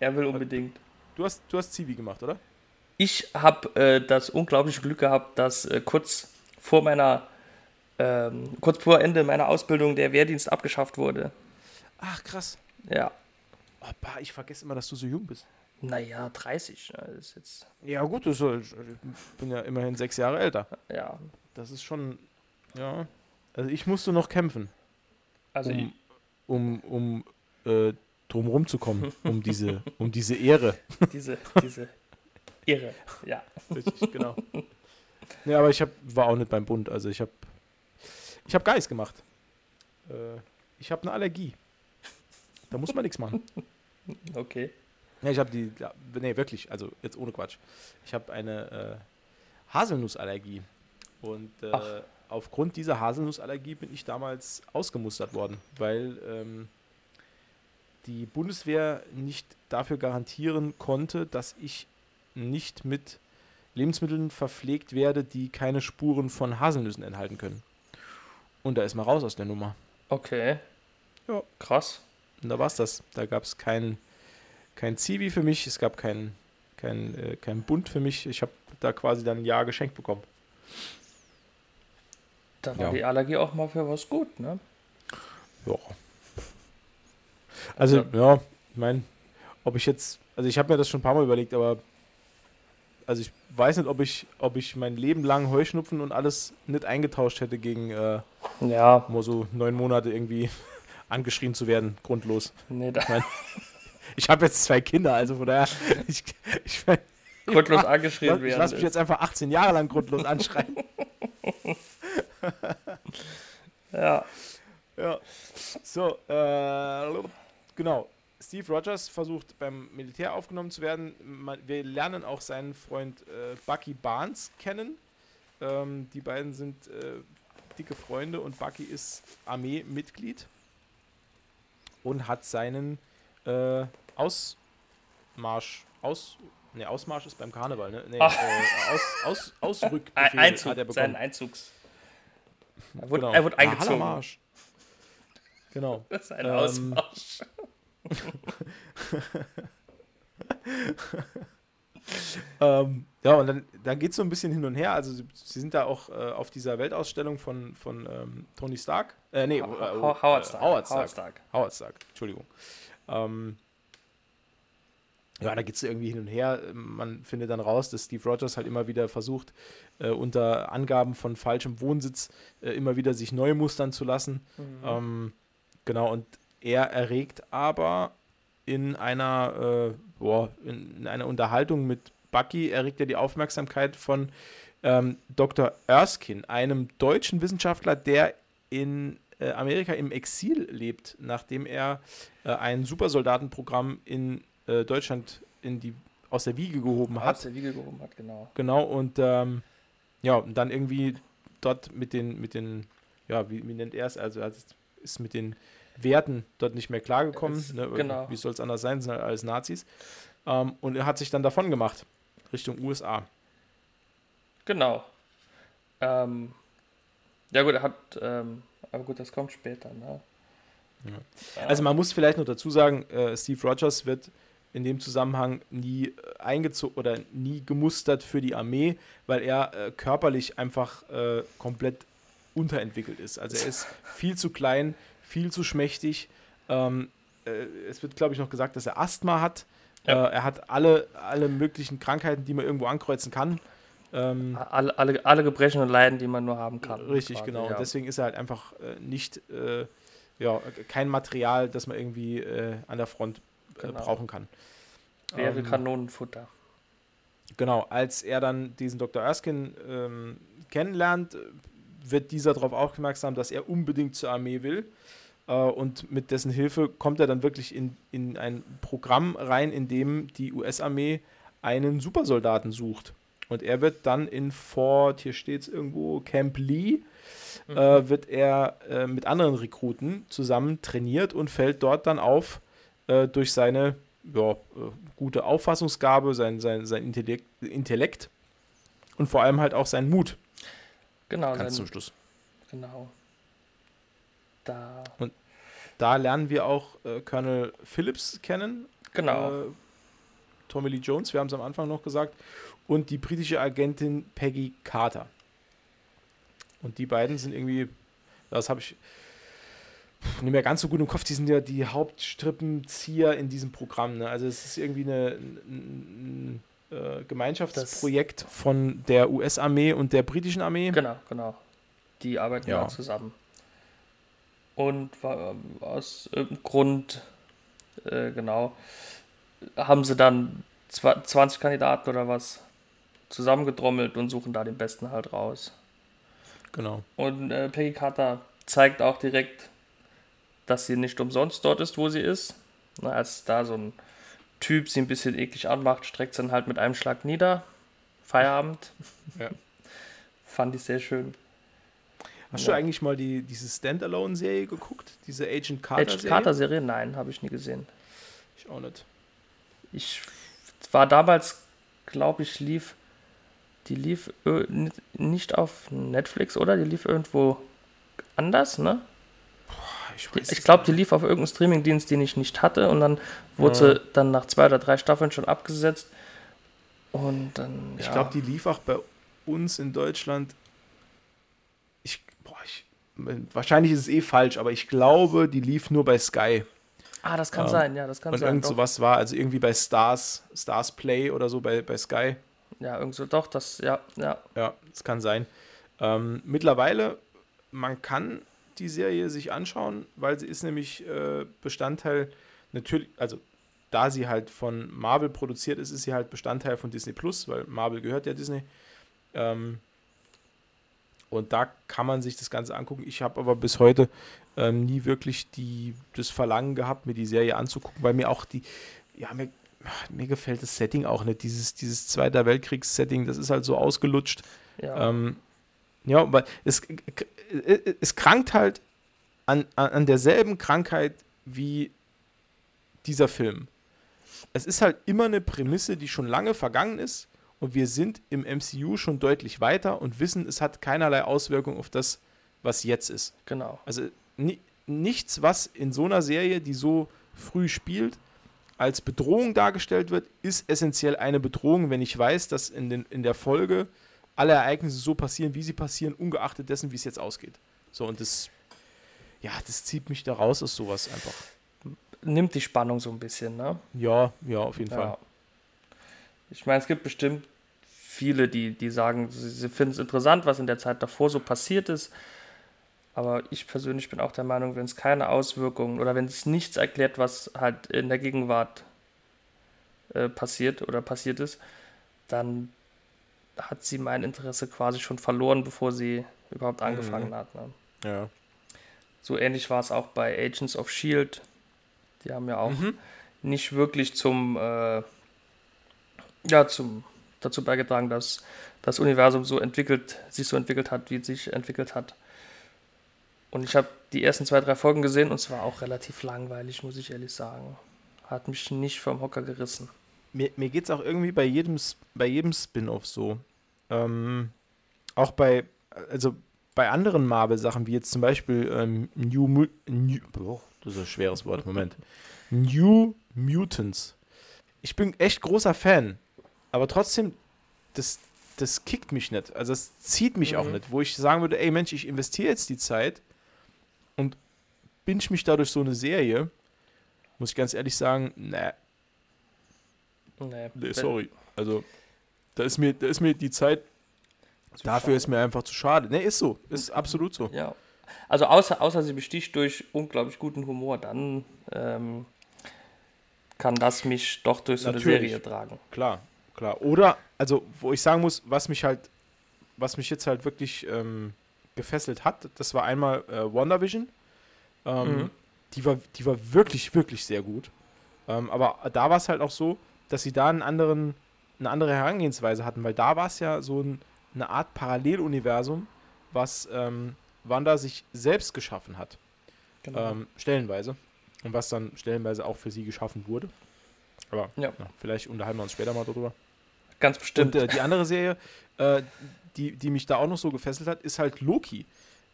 Er will unbedingt. du, hast, du hast Zivi gemacht, oder? Ich habe äh, das unglaubliche Glück gehabt, dass äh, kurz vor meiner, ähm, kurz vor Ende meiner Ausbildung der Wehrdienst abgeschafft wurde. Ach, krass. Ja, Oh, bah, ich vergesse immer, dass du so jung bist. naja, 30. ne, ist jetzt, Ja, gut, das ist, ich bin ja immerhin sechs Jahre älter. ja, Das ist schon, ja. Also ich musste noch kämpfen, also um, um, um äh, drumherum zu kommen, um diese, um diese Ehre. diese, diese Irre, ja. Richtig, genau. Nee, aber ich hab, war auch nicht beim Bund. Also ich habe ich hab Geist gemacht. Äh, ich habe eine Allergie. Da muss man nichts machen. Okay. Ja, ich habe die, nee, wirklich, also jetzt ohne Quatsch. Ich habe eine äh, Haselnussallergie. Und äh, aufgrund dieser Haselnussallergie bin ich damals ausgemustert worden, weil ähm, die Bundeswehr nicht dafür garantieren konnte, dass ich nicht mit Lebensmitteln verpflegt werde, die keine Spuren von Haselnüssen enthalten können. Und da ist man raus aus der Nummer. Okay. Ja. Krass. Und da war es das. Da gab es kein, kein Zivi für mich, es gab kein, kein, äh, kein Bund für mich. Ich habe da quasi dann ein Jahr geschenkt bekommen. Da war Ja. die Allergie auch mal für was gut, ne? Ja. Also, ja, ich meine, ob ich jetzt, also ich habe mir das schon ein paar Mal überlegt, aber also ich weiß nicht, ob ich, ob ich mein Leben lang Heuschnupfen und alles nicht eingetauscht hätte gegen äh, Ja, nur so neun Monate irgendwie angeschrien zu werden, grundlos. nee, da Ich habe jetzt zwei Kinder, also von daher, ich, ich, mein, grundlos ich, angeschrien ich werden. lasse mich jetzt einfach 18 Jahre lang grundlos anschreien. ja, Ja. So, äh, genau. Steve Rogers versucht beim Militär aufgenommen zu werden. Wir lernen auch seinen Freund äh, Bucky Barnes kennen. Ähm, die beiden sind äh, dicke Freunde und Bucky ist Armeemitglied und hat seinen äh, Ausmarsch, aus, ne, Ausmarsch ist beim Karneval, ne? Nee, Ach. äh, aus, aus, Ausrückbefehl Ein Einzug, hat er bekommen. seinen Einzugs. Er wurde, Genau. er wurde eingezogen. Hallermarsch. Genau. Das ist ein Ähm, Ausmarsch. Ähm, ja, und dann, dann geht es so ein bisschen hin und her. Also sie, sie sind da auch äh, auf dieser Weltausstellung von, von ähm, Tony Stark. Äh, nee, äh, Ho- Howard Stark. Howard Stark. Howard Stark. Howard Stark, Entschuldigung. Ähm, ja, da geht es irgendwie hin und her. Man findet dann raus, dass Steve Rogers halt immer wieder versucht, äh, unter Angaben von falschem Wohnsitz äh, immer wieder sich neu mustern zu lassen. Mhm. Ähm, genau, und er erregt aber in einer, äh, boah, in, in einer Unterhaltung mit Bucky, erregt er die Aufmerksamkeit von ähm, Dr. Erskine, einem deutschen Wissenschaftler, der in äh, Amerika im Exil lebt, nachdem er äh, ein Supersoldatenprogramm in äh, Deutschland in die, aus der Wiege gehoben Aus hat. der Wiege gehoben hat, genau. Genau, und ähm, ja, und dann irgendwie dort mit den, mit den, ja, wie, wie nennt er es? Also er ist- ist mit den Werten dort nicht mehr klargekommen. Es- Ne? genau. Wie soll es anders sein? Sind halt alles Nazis. Ähm, und er hat sich dann davon gemacht, Richtung USA. Genau. Ähm, ja gut, er hat, ähm, aber gut, das kommt später, ne? Ja. Also man muss vielleicht noch dazu sagen, äh, Steve Rogers wird in dem Zusammenhang nie äh, eingezogen oder nie gemustert für die Armee, weil er äh, körperlich einfach äh, komplett unterentwickelt ist. Also er ist viel zu klein, viel zu schmächtig. Ähm, äh, es wird, glaube ich, noch gesagt, dass er Asthma hat. Ja. Äh, er hat alle, alle möglichen Krankheiten, die man irgendwo ankreuzen kann. Ähm, alle, alle, alle Gebrechen und Leiden, die man nur haben kann. Richtig, quasi, genau. Ja. Und deswegen ist er halt einfach äh, nicht, äh, ja, kein Material, das man irgendwie äh, an der Front Genau. brauchen kann. Wäre ähm, Kanonenfutter. Genau, als er dann diesen Dr. Erskine ähm, kennenlernt, wird dieser darauf aufmerksam, dass er unbedingt zur Armee will. Äh, und mit dessen Hilfe kommt er dann wirklich in, in ein Programm rein, in dem die US-Armee einen Supersoldaten sucht. Und er wird dann in Fort, hier steht es irgendwo, Camp Lee, äh, wird er äh, mit anderen Rekruten zusammen trainiert und fällt dort dann auf äh, durch seine ja, äh, gute Auffassungsgabe, sein, sein, sein Intellekt, Intellekt und vor allem halt auch seinen Mut. Genau, Ganz zum Schluss. genau. Da, Da lernen wir auch äh, Colonel Phillips kennen. genau. Äh, Tommy Lee Jones, wir haben es am Anfang noch gesagt. Und die britische Agentin Peggy Carter. Und die beiden sind irgendwie, das habe ich nicht mehr ganz so gut im Kopf, die sind ja die Hauptstrippenzieher in diesem Programm. Ne? Also es ist irgendwie eine, ein, ein, äh, Gemeinschaftsprojekt von der US-Armee und der britischen Armee. Genau, genau. Die arbeiten Ja. da zusammen. Und aus irgendeinem Grund, äh, genau, haben sie dann zwa- 20 Kandidaten oder was zusammengedrommelt und suchen da den besten halt raus. Genau. Und äh, Peggy Carter zeigt auch direkt, dass sie nicht umsonst dort ist, wo sie ist. Na, als da so ein Typ sie ein bisschen eklig anmacht, streckt sie dann halt mit einem Schlag nieder. Feierabend. Ja. Fand ich sehr schön. Hast Ja. du eigentlich mal die, diese Standalone-Serie geguckt? Diese Agent Agent Carter-Serie? Carter-Serie? Nein, habe ich nie gesehen. Ich auch nicht. Ich war damals, glaube ich, lief. Die lief ni- nicht auf Netflix, oder? Die lief irgendwo anders, ne? Ich, ich glaube, die lief auf irgendeinem Streamingdienst, den ich nicht hatte. Und dann wurde sie dann nach zwei oder drei Staffeln schon abgesetzt. Und dann. Ich ja. glaube, die lief auch bei uns in Deutschland. Ich, boah, ich, wahrscheinlich ist es eh falsch, aber ich glaube, die lief nur bei Sky. Ah, das kann Ja. sein, ja, das kann Und sein. irgend doch. sowas war, also irgendwie bei Stars, Stars Play oder so bei, bei Sky. Ja, irgend so, doch, das, ja, ja. Ja, das kann sein. Ähm, mittlerweile, man kann die Serie sich anschauen, weil sie ist nämlich äh, Bestandteil, natürlich, also da sie halt von Marvel produziert ist, ist sie halt Bestandteil von Disney Plus, weil Marvel gehört ja Disney. Ähm, und da kann man sich das Ganze angucken. Ich habe aber bis heute ähm, nie wirklich die, das Verlangen gehabt, mir die Serie anzugucken, weil mir auch die, ja, mir, mir gefällt das Setting auch nicht. Dieses, dieses Zweiter Weltkriegs-Setting, das ist halt so ausgelutscht. ja. Ähm, ja, weil es, es krankt halt an, an, an derselben Krankheit wie dieser Film. Es ist halt immer eine Prämisse, die schon lange vergangen ist und wir sind im MCU schon deutlich weiter und wissen, es hat keinerlei Auswirkung auf das, was jetzt ist. genau. Also ni nichts, was in so einer Serie, die so früh spielt, als Bedrohung dargestellt wird, ist essentiell eine Bedrohung, wenn ich weiß, dass in, den, in der Folge alle Ereignisse so passieren, wie sie passieren, ungeachtet dessen, wie es jetzt ausgeht. So, und das, ja, das zieht mich da raus aus sowas einfach. Nimmt die Spannung so ein bisschen, ne? Ja, ja, auf jeden Fall. Ja. Ich meine, es gibt bestimmt viele, die, die sagen, sie, sie finden es interessant, was in der Zeit davor so passiert ist. Aber ich persönlich bin auch der Meinung, wenn es keine Auswirkungen oder wenn es nichts erklärt, was halt in der Gegenwart äh, passiert oder passiert ist, dann hat sie mein Interesse quasi schon verloren, bevor sie überhaupt angefangen Mhm. hat. Ne? Ja. So ähnlich war es auch bei Agents of Shield. Die haben ja auch Mhm. nicht wirklich zum, äh, ja, zum, dazu beigetragen, dass das Universum so entwickelt, sich so entwickelt hat, wie es sich entwickelt hat. Und ich habe die ersten zwei, drei Folgen gesehen und es war auch relativ langweilig, muss ich ehrlich sagen. Hat mich nicht vom Hocker gerissen. Mir, mir geht es auch irgendwie bei jedem, bei jedem Spin-off so. Ähm, auch bei, also bei anderen Marvel-Sachen, wie jetzt zum Beispiel ähm, New, Mu New oh, das ist ein schweres Wort, Moment. New Mutants. Ich bin echt großer Fan, aber trotzdem, das, das kickt mich nicht. Also es zieht mich auch Mhm. nicht, wo ich sagen würde, ey Mensch, ich investiere jetzt die Zeit und binge mich dadurch so eine Serie. Muss ich ganz ehrlich sagen, ne, Nee, Nee, sorry. Also, da ist mir, da ist mir die Zeit, Zu dafür schade. ist mir einfach zu schade. Ne, ist so. Ist absolut so. Ja. Also außer, außer sie besticht durch unglaublich guten Humor, dann ähm, kann das mich doch durch so eine Natürlich. Serie tragen. Klar, klar. Oder, also, wo ich sagen muss, was mich halt, was mich jetzt halt wirklich ähm, gefesselt hat, das war einmal äh, WandaVision. Ähm, Mhm. die, war, die war wirklich, wirklich sehr gut. Ähm, aber da war es halt auch so, dass sie da einen anderen, eine andere Herangehensweise hatten, weil da war es ja so ein, eine Art Paralleluniversum, was ähm, Wanda sich selbst geschaffen hat. Genau. Ähm, stellenweise. Und was dann stellenweise auch für sie geschaffen wurde. Aber Ja. ja, vielleicht unterhalten wir uns später mal darüber. Ganz bestimmt. Und äh, die andere Serie, äh, die, die mich da auch noch so gefesselt hat, ist halt Loki.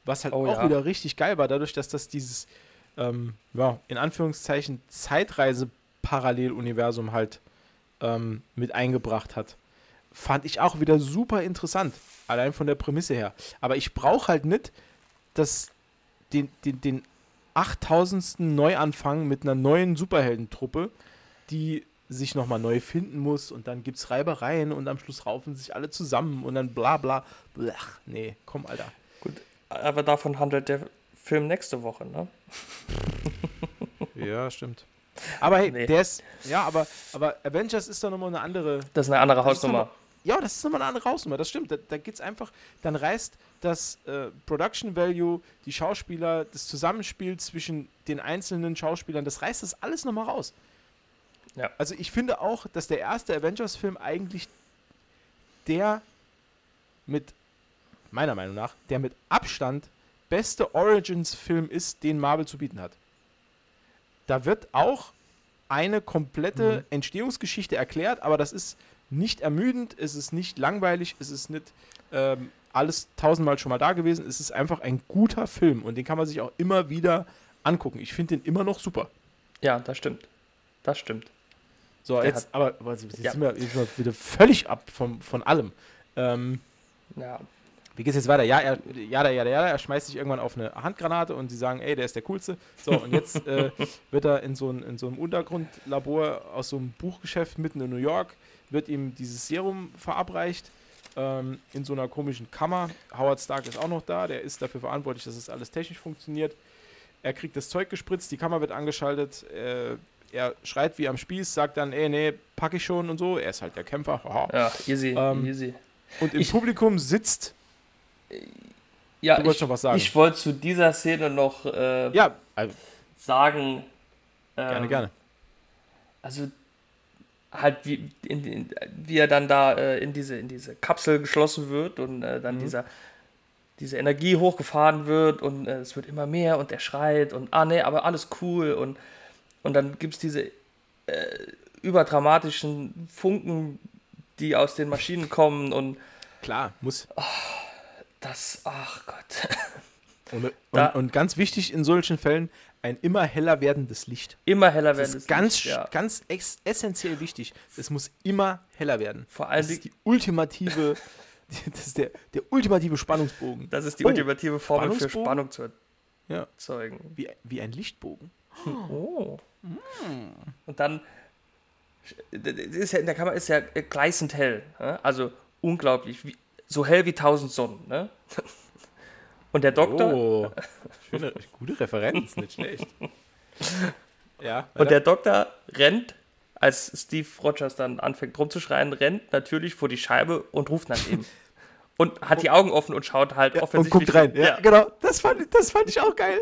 Was halt Oh auch ja. wieder richtig geil war, dadurch, dass das dieses, ähm, ja, in Anführungszeichen Zeitreise-Paralleluniversum halt ähm, mit eingebracht hat. Fand ich auch wieder super interessant. Allein von der Prämisse her. Aber ich brauche halt nicht das, den, den, den 8000. Neuanfang mit einer neuen Superheldentruppe, die sich nochmal neu finden muss und dann gibt es Reibereien und am Schluss raufen sich alle zusammen und dann bla bla. Blach. Nee, komm, Alter. Gut. Aber davon handelt der Film nächste Woche, ne? Ja, stimmt. Aber hey, Nee. der ist, ja, aber, aber Avengers ist doch nochmal eine andere, Das ist eine andere Hausnummer. ja, das ist nochmal eine andere Hausnummer, das stimmt. Da, da geht es einfach, dann reißt das äh, Production Value, die Schauspieler, das Zusammenspiel zwischen den einzelnen Schauspielern, das reißt das alles nochmal raus. Ja. Also ich finde auch, dass der erste Avengers-Film eigentlich der mit, meiner Meinung nach, der mit Abstand beste Origins-Film ist, den Marvel zu bieten hat. Da wird auch eine komplette Mhm. Entstehungsgeschichte erklärt, aber das ist nicht ermüdend, es ist nicht langweilig, es ist nicht ähm, alles tausendmal schon mal da gewesen. Es ist einfach ein guter Film und den kann man sich auch immer wieder angucken. Ich finde den immer noch super. Ja, das stimmt. Das stimmt. So, Der jetzt, aber, aber jetzt Ja. sind wir jetzt sind wir wieder völlig ab vom, von allem. Ähm, Ja, wie geht's jetzt weiter? Ja, er, ja, ja, ja, er schmeißt sich irgendwann auf eine Handgranate und sie sagen, ey, der ist der Coolste. So, und jetzt äh, wird er in so, ein, in so einem Untergrundlabor aus so einem Buchgeschäft mitten in New York, wird ihm dieses Serum verabreicht ähm, in so einer komischen Kammer. Howard Stark ist auch noch da, der ist dafür verantwortlich, dass es alles technisch funktioniert. Er kriegt das Zeug gespritzt, die Kammer wird angeschaltet, äh, er schreit wie am Spieß, sagt dann, ey, nee, pack ich schon und so. Er ist halt der Kämpfer. haha. ja, easy, Ähm, easy. Und im Ich- Publikum sitzt, Ja, du wolltest ich, noch was sagen. ich wollte zu dieser Szene noch äh, ja, also, sagen. Ähm, gerne, gerne. Also halt wie, in, in, wie er dann da äh, in, diese, in diese Kapsel geschlossen wird und äh, dann Mhm. dieser, diese Energie hochgefahren wird und äh, es wird immer mehr und er schreit und ah nee, aber alles cool und, und dann gibt es diese äh, überdramatischen Funken, die aus den Maschinen kommen und Klar, muss. Das, ach Gott, Und, und, und ganz wichtig in solchen Fällen, ein immer heller werdendes Licht. immer heller Das werden ist ganz, Licht, ja. ganz essentiell wichtig. Es muss immer heller werden. Vor allem Das ist die- ultimative, das ist der, der ultimative Spannungsbogen. Das ist die Oh, ultimative Formel für? Spannung zu Ja. erzeugen. Wie, wie ein Lichtbogen. Oh. Und dann ist ja, in der Kammer ist ja gleißend hell. Also unglaublich. Wie, so hell wie tausend Sonnen. Ne? Und der Doktor, Oh, schöne, gute Referenz, nicht schlecht. Ja, und der Doktor rennt, als Steve Rogers dann anfängt rumzuschreien, rennt natürlich vor die Scheibe und ruft nach ihm. Und hat die Augen offen und schaut halt und offensichtlich. guckt rein. Ja, Ja. genau. Das fand, ich- das fand ich auch geil.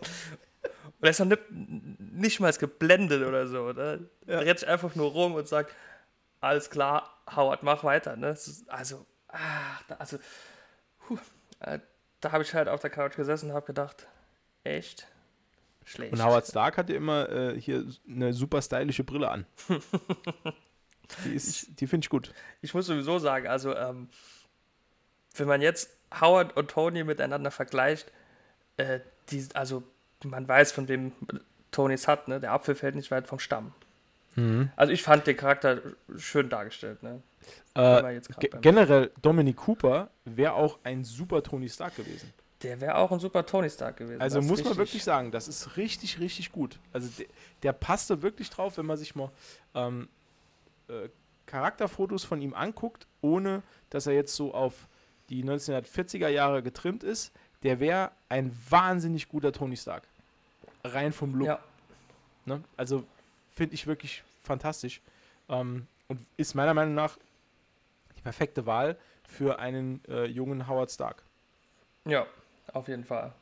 Und er ist noch nicht, mal geblendet oder so. Ne? Ja. Er rennt einfach nur rum und sagt, alles klar, Howard, mach weiter. Ne? Also, ach, da, also, puh, äh, da habe ich halt auf der Couch gesessen und habe gedacht, echt schlecht. Und Howard Stark hatte immer äh, hier eine super stylische Brille an. Die, ist- die finde ich gut. Ich muss sowieso sagen, also, ähm, wenn man jetzt Howard und Tony miteinander vergleicht, äh, die, also, man weiß, von wem Tony es hat, ne? Der Apfel fällt nicht weit vom Stamm. Also ich fand den Charakter schön dargestellt, ne? Äh, generell, Dominic Cooper wäre auch ein super Tony Stark gewesen. Der wäre auch ein super Tony Stark gewesen. Also muss man wirklich sagen, das ist richtig, richtig gut. Also der, der passte wirklich drauf, wenn man sich mal ähm, äh, Charakterfotos von ihm anguckt, ohne dass er jetzt so auf die 1940er Jahre getrimmt ist. Der wäre ein wahnsinnig guter Tony Stark. Rein vom Look. Ja, Ne? Also finde ich wirklich fantastisch. Ähm, und ist meiner Meinung nach die perfekte Wahl für einen äh, jungen Howard Stark. ja, auf jeden Fall.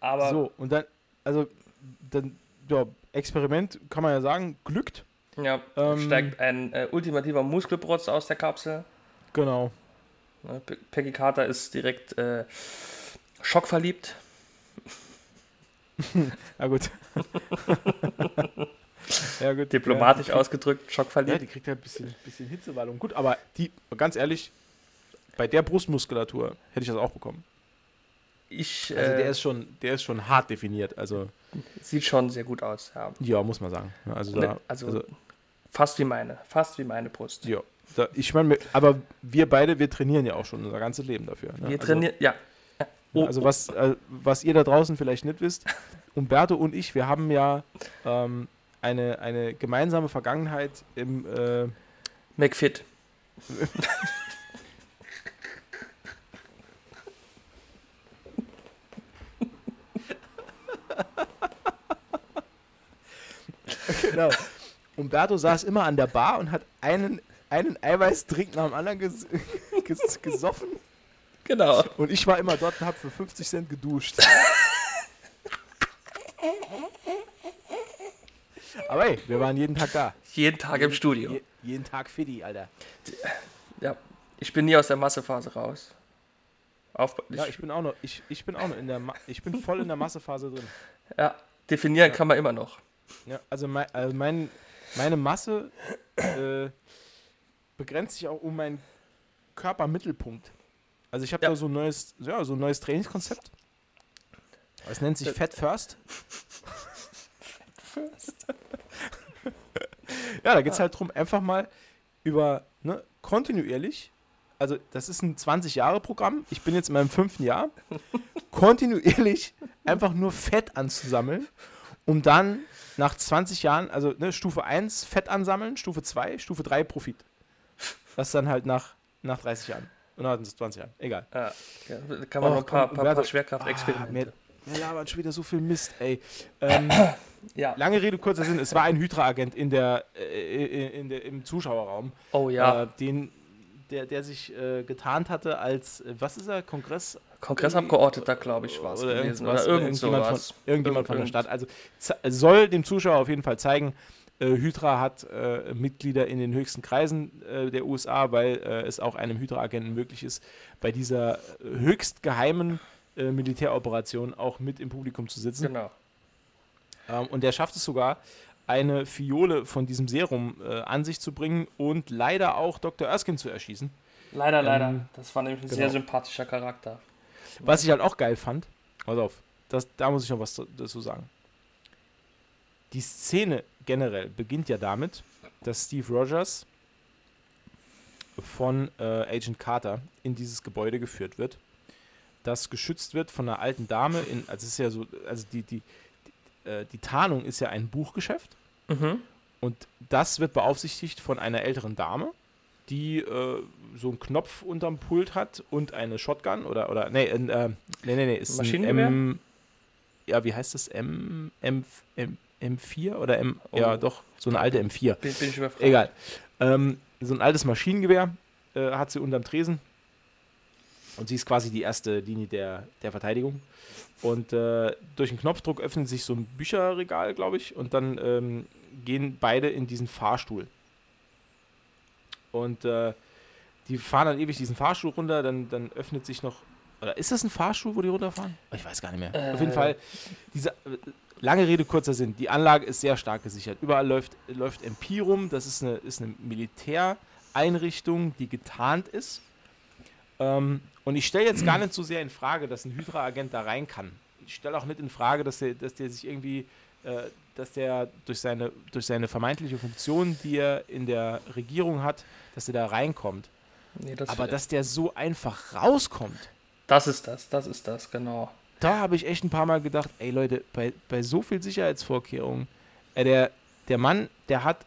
Aber so, und dann, also, dann, ja, Experiment kann man ja sagen, glückt. ja, ähm, steigt ein äh, ultimativer Muskelprotz aus der Kapsel. Genau. Pe- Peggy Carter ist direkt äh, schockverliebt. Ja, gut. ja, gut. Diplomatisch ja, ausgedrückt, Ja, die schockverliebt. kriegt ja ein bisschen, bisschen Hitzewallung. Gut, aber die, ganz ehrlich, bei der Brustmuskulatur hätte ich das auch bekommen. Ich, Also äh, der ist schon, der ist schon hart definiert. Also, sieht schon sehr gut aus. Ja. ja, muss man sagen. Also, Ne, da, also, also fast wie meine, fast wie meine Brust. ja. Da, ich meine, aber wir beide, wir trainieren ja auch schon unser ganzes Leben dafür. Ne? Wir also, trainieren, ja. Ja, also was, äh, was ihr da draußen vielleicht nicht wisst, Umberto und ich, wir haben ja ähm, eine, eine gemeinsame Vergangenheit im äh, McFit. genau. Umberto saß immer an der Bar und hat einen, einen Eiweißdrink nach dem anderen ges ges gesoffen Genau. und ich war immer dort und habe für 50 Cent geduscht. Aber ey, wir waren jeden Tag da. Jeden Tag im Studio. Je, jeden Tag Fiddy, Alter. Ja, ich bin nie aus der Massephase raus. Auf, ich, ja, ich bin auch noch, ich, ich bin auch noch in der, Ma ich bin voll in der Massephase drin. Ja, definieren ja. kann man immer noch. Ja, also, mein, also mein, meine Masse äh, begrenzt sich auch um meinen Körpermittelpunkt. Also ich habe ja. da so ein neues, ja, so ein neues Trainingskonzept. Es nennt sich Fat First. Fat First. ja, da geht es halt darum, einfach mal über ne, kontinuierlich, also das ist ein 20-Jahre-Programm, ich bin jetzt in meinem fünften Jahr, kontinuierlich einfach nur Fett anzusammeln, um dann nach 20 Jahren, also ne, Stufe 1 Fett ansammeln, Stufe 2, Stufe 3 Profit. Das dann halt nach, nach 30 Jahren. Und dann 20 Jahren. Egal. Ja, kann man oh, noch ein paar, komm, paar, paar Schwerkraftexperimente. Ah, wir labern schon wieder so viel Mist, ey. Ähm, ja. Lange Rede, kurzer Sinn. Es war ein Hydra-Agent in der, äh, in der, im Zuschauerraum. Oh ja. Äh, den, der, der sich äh, getarnt hatte als, äh, was ist er, Kongress? Kongressabgeordneter, glaube ich, war es. Oder, irgendwas, oder irgendjemand, von, irgendjemand von der Stadt. Also soll dem Zuschauer auf jeden Fall zeigen, äh, Hydra hat äh, Mitglieder in den höchsten Kreisen äh, der USA, weil äh, es auch einem Hydra-Agenten möglich ist, bei dieser höchst geheimen äh, Militäroperation auch mit im Publikum zu sitzen. Genau. Ähm, und der schafft es sogar, eine Fiole von diesem Serum äh, an sich zu bringen und leider auch Dr. Erskine zu erschießen. Leider, ähm, leider. Das war nämlich ein genau. sehr sympathischer Charakter. Was ich halt auch geil fand, pass auf, das, da muss ich noch was dazu sagen. Die Szene generell beginnt ja damit, dass Steve Rogers von äh, Agent Carter in dieses Gebäude geführt wird, das geschützt wird von einer alten Dame. In, also es ist ja so, also die, die, die, äh, die Tarnung ist ja ein Buchgeschäft mhm. und das wird beaufsichtigt von einer älteren Dame, die äh, so einen Knopf unterm Pult hat und eine Shotgun oder oder nee, äh, nee, nee, nee, ist ein M, ja, wie heißt das? M, M, M, M4 oder M, oh. ja doch, so eine alte M4. Bin, bin ich überfragt. Egal. Ähm, so ein altes Maschinengewehr äh, hat sie unterm Tresen. Und sie ist quasi die erste Linie der, der Verteidigung. Und äh, durch den Knopfdruck öffnet sich so ein Bücherregal, glaube ich, und dann ähm, gehen beide in diesen Fahrstuhl. Und äh, die fahren dann ewig diesen Fahrstuhl runter, dann, dann öffnet sich noch. Oder ist das ein Fahrstuhl, wo die runterfahren? Ich weiß gar nicht mehr. Äh. Auf jeden Fall, diese, äh, Lange Rede, kurzer Sinn. Die Anlage ist sehr stark gesichert. Überall läuft, läuft Empirum. Das ist eine, ist eine Militäreinrichtung, die getarnt ist. Ähm, und ich stelle jetzt gar nicht so sehr in Frage, dass ein Hydra-Agent da rein kann. Ich stelle auch nicht in Frage, dass der, dass der sich irgendwie, äh, dass der durch seine, durch seine vermeintliche Funktion, die er in der Regierung hat, dass er da reinkommt. Nee, das Aber dass der so einfach rauskommt. Das ist das, das ist das, genau da habe ich echt ein paar Mal gedacht, ey Leute, bei, bei so viel Sicherheitsvorkehrungen, äh, der, der Mann, der hat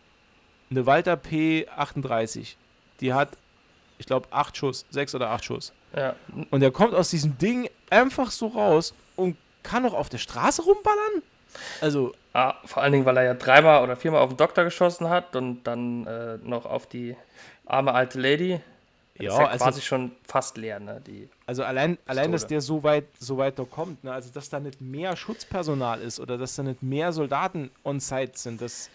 eine Walter P38, die hat, ich glaube, acht Schuss, sechs oder acht Schuss. Ja. Und der kommt aus diesem Ding einfach so raus und kann noch auf der Straße rumballern? Also. Ah, vor allen Dingen, weil er ja dreimal oder viermal auf den Doktor geschossen hat und dann äh, noch auf die arme alte Lady. Ja, ist ja also, quasi schon fast leer, ne? Die also allein, allein dass der so weit, so weit noch kommt, ne? also dass da nicht mehr Schutzpersonal ist oder dass da nicht mehr Soldaten on site sind, das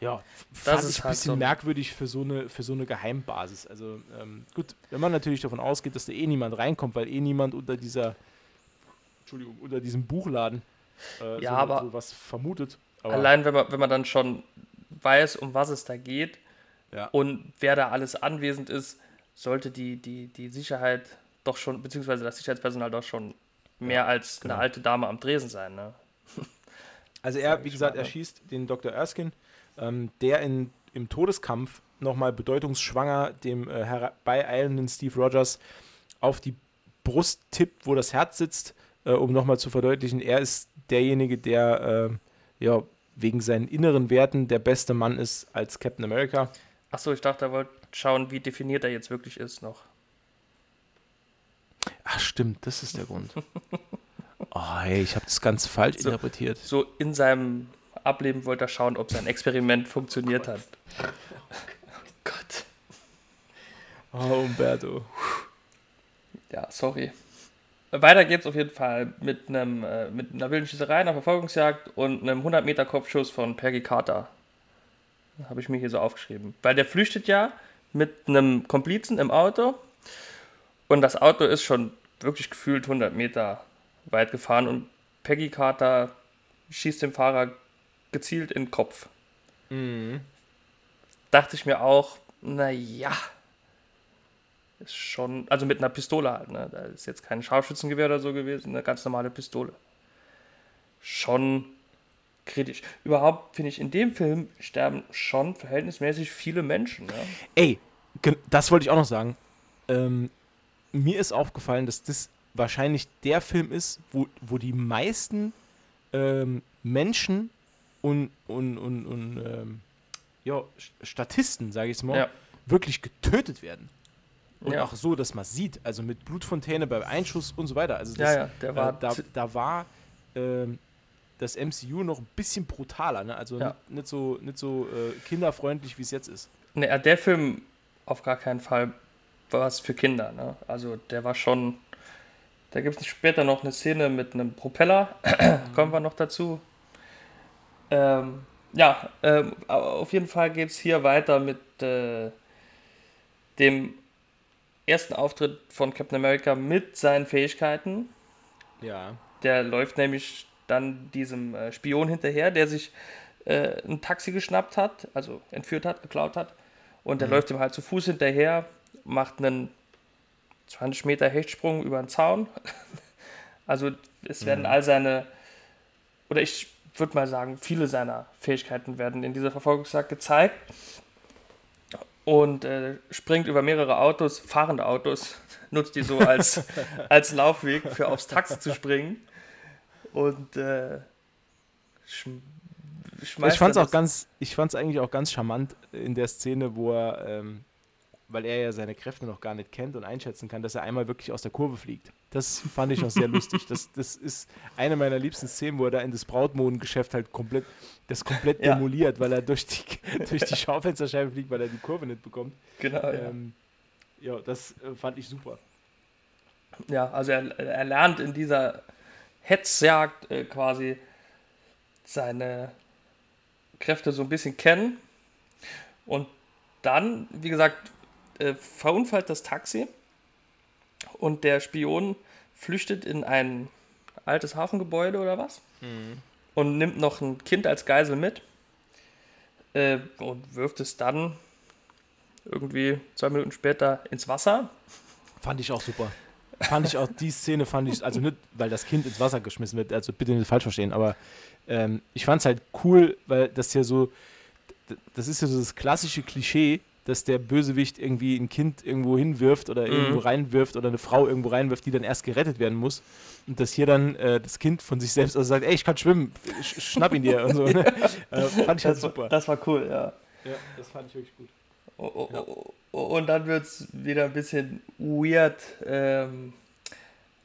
ja, das fand ich ein halt bisschen so. merkwürdig für so eine, für so eine Geheimbasis. Also ähm, gut, wenn man natürlich davon ausgeht, dass da eh niemand reinkommt, weil eh niemand unter dieser, Entschuldigung, unter diesem Buchladen äh, ja, so, aber so was vermutet. Aber allein wenn man, wenn man dann schon weiß, um was es da geht, ja. Und wer da alles anwesend ist, sollte die, die, die Sicherheit doch schon, beziehungsweise das Sicherheitspersonal doch schon mehr ja, als genau. eine alte Dame am Dresen sein. Ne? Also er, wie gesagt, er schießt den Dr. Erskine, ähm, der in, im Todeskampf nochmal bedeutungsschwanger dem äh, herbeieilenden Steve Rogers auf die Brust tippt, wo das Herz sitzt, äh, um nochmal zu verdeutlichen, er ist derjenige, der äh, ja, wegen seinen inneren Werten der beste Mann ist als Captain America. Achso, ich dachte, er wollte schauen, wie definiert er jetzt wirklich ist noch. Ach, stimmt, das ist der Grund. oh, hey, ich habe das ganz falsch so, interpretiert. So in seinem Ableben wollte er schauen, ob sein Experiment funktioniert oh hat. Oh Gott. Oh, Umberto. Ja, sorry. weiter geht's auf jeden Fall mit, einem, äh, mit einer wilden Schießerei, einer Verfolgungsjagd und einem 100 Meter Kopfschuss von Peggy Carter. Habe ich mir hier so aufgeschrieben. Weil der flüchtet ja mit einem Komplizen im Auto und das Auto ist schon wirklich gefühlt 100 Meter weit gefahren und Peggy Carter schießt dem Fahrer gezielt in den Kopf. Mhm. Dachte ich mir auch, naja, ist schon, also mit einer Pistole halt, ne? Da ist jetzt kein Scharfschützengewehr oder so gewesen, eine ganz normale Pistole. Schon kritisch. Überhaupt finde ich, in dem Film sterben schon verhältnismäßig viele Menschen. Ja? Ey, das wollte ich auch noch sagen. Ähm, mir ist aufgefallen, dass das wahrscheinlich der Film ist, wo, wo die meisten ähm, Menschen und, und, und, und ähm, ja, Statisten, sage ich mal, Ja. wirklich getötet werden. Und Ja. auch so, dass man sieht, also mit Blutfontäne beim Einschuss und so weiter. Also Ja, das, ja, der war äh, da, da war ähm, das MCU noch ein bisschen brutaler, ne? Also Ja. nicht, nicht so, nicht so äh, kinderfreundlich, wie es jetzt ist. Ne, äh, der Film auf gar keinen Fall war was für Kinder. Ne? Also der war schon. Da gibt es später noch eine Szene mit einem Propeller. Kommen wir noch dazu. Ähm, ja, ähm, aber auf jeden Fall geht es hier weiter mit äh, dem ersten Auftritt von Captain America mit seinen Fähigkeiten. Ja. Der läuft nämlich dann diesem äh, Spion hinterher, der sich äh, ein Taxi geschnappt hat, also entführt hat, geklaut hat. Und der läuft ihm halt zu Fuß hinterher, macht einen 20 Meter Hechtsprung über den Zaun. also es werden all seine, oder ich würde mal sagen, viele seiner Fähigkeiten werden in dieser Verfolgungsjagd gezeigt. Und äh, springt über mehrere Autos, fahrende Autos, nutzt die so als, als Laufweg für aufs Taxi zu springen. Und äh, schmeißt Ich fand's auch ganz, ich fand's eigentlich auch ganz charmant in der Szene, wo er, ähm, weil er ja seine Kräfte noch gar nicht kennt und einschätzen kann, dass er einmal wirklich aus der Kurve fliegt. Das fand ich noch sehr lustig. Das, das ist eine meiner liebsten Szenen, wo er da in das Brautmodengeschäft halt komplett, das komplett Ja. demoliert, weil er durch die, durch die Schaufensterscheibe fliegt, weil er die Kurve nicht bekommt. Genau, ja. Ähm, ja, das äh, fand ich super. Ja, also er, er lernt in dieser Hetzjagd äh, quasi seine Kräfte so ein bisschen kennen. Und dann, wie gesagt, äh, verunfallt das Taxi und der Spion flüchtet in ein altes Hafengebäude oder was und nimmt noch ein Kind als Geisel mit äh, und wirft es dann irgendwie zwei Minuten später ins Wasser. Fand ich auch super. Fand ich auch, die Szene fand ich, also nicht, weil das Kind ins Wasser geschmissen wird, also bitte nicht falsch verstehen, aber ähm, ich fand es halt cool, weil das ja so, das ist ja so das klassische Klischee, dass der Bösewicht irgendwie ein Kind irgendwo hinwirft oder irgendwo reinwirft oder eine Frau irgendwo reinwirft, die dann erst gerettet werden muss. Und dass hier dann äh, das Kind von sich selbst also sagt, ey, ich kann schwimmen, sch schnapp ihn dir und so. Ne? äh, fand ich halt Das, war- super. das war cool, ja. ja, das fand ich wirklich gut. O- Und dann wird es wieder ein bisschen weird, ähm,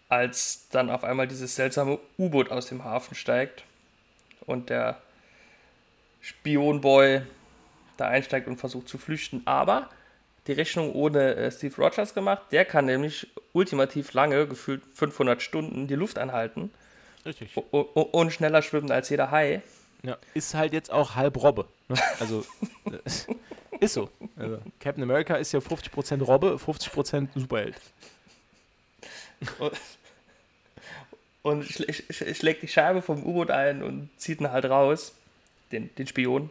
als dann auf einmal dieses seltsame U-Boot aus dem Hafen steigt und der Spionboy da einsteigt und versucht zu flüchten. Aber die Rechnung ohne äh, Steve Rogers gemacht. Der kann nämlich ultimativ lange, gefühlt 500 Stunden, die Luft anhalten Richtig. und schneller schwimmen als jeder Hai. Ja, ist halt jetzt auch halb Robbe. Ne? Also, äh, ist so. Also, Captain America ist ja 50% Robbe, 50% Superheld. Und schl sch schlägt die Scheibe vom U-Boot ein und zieht ihn halt raus. Den, den Spion.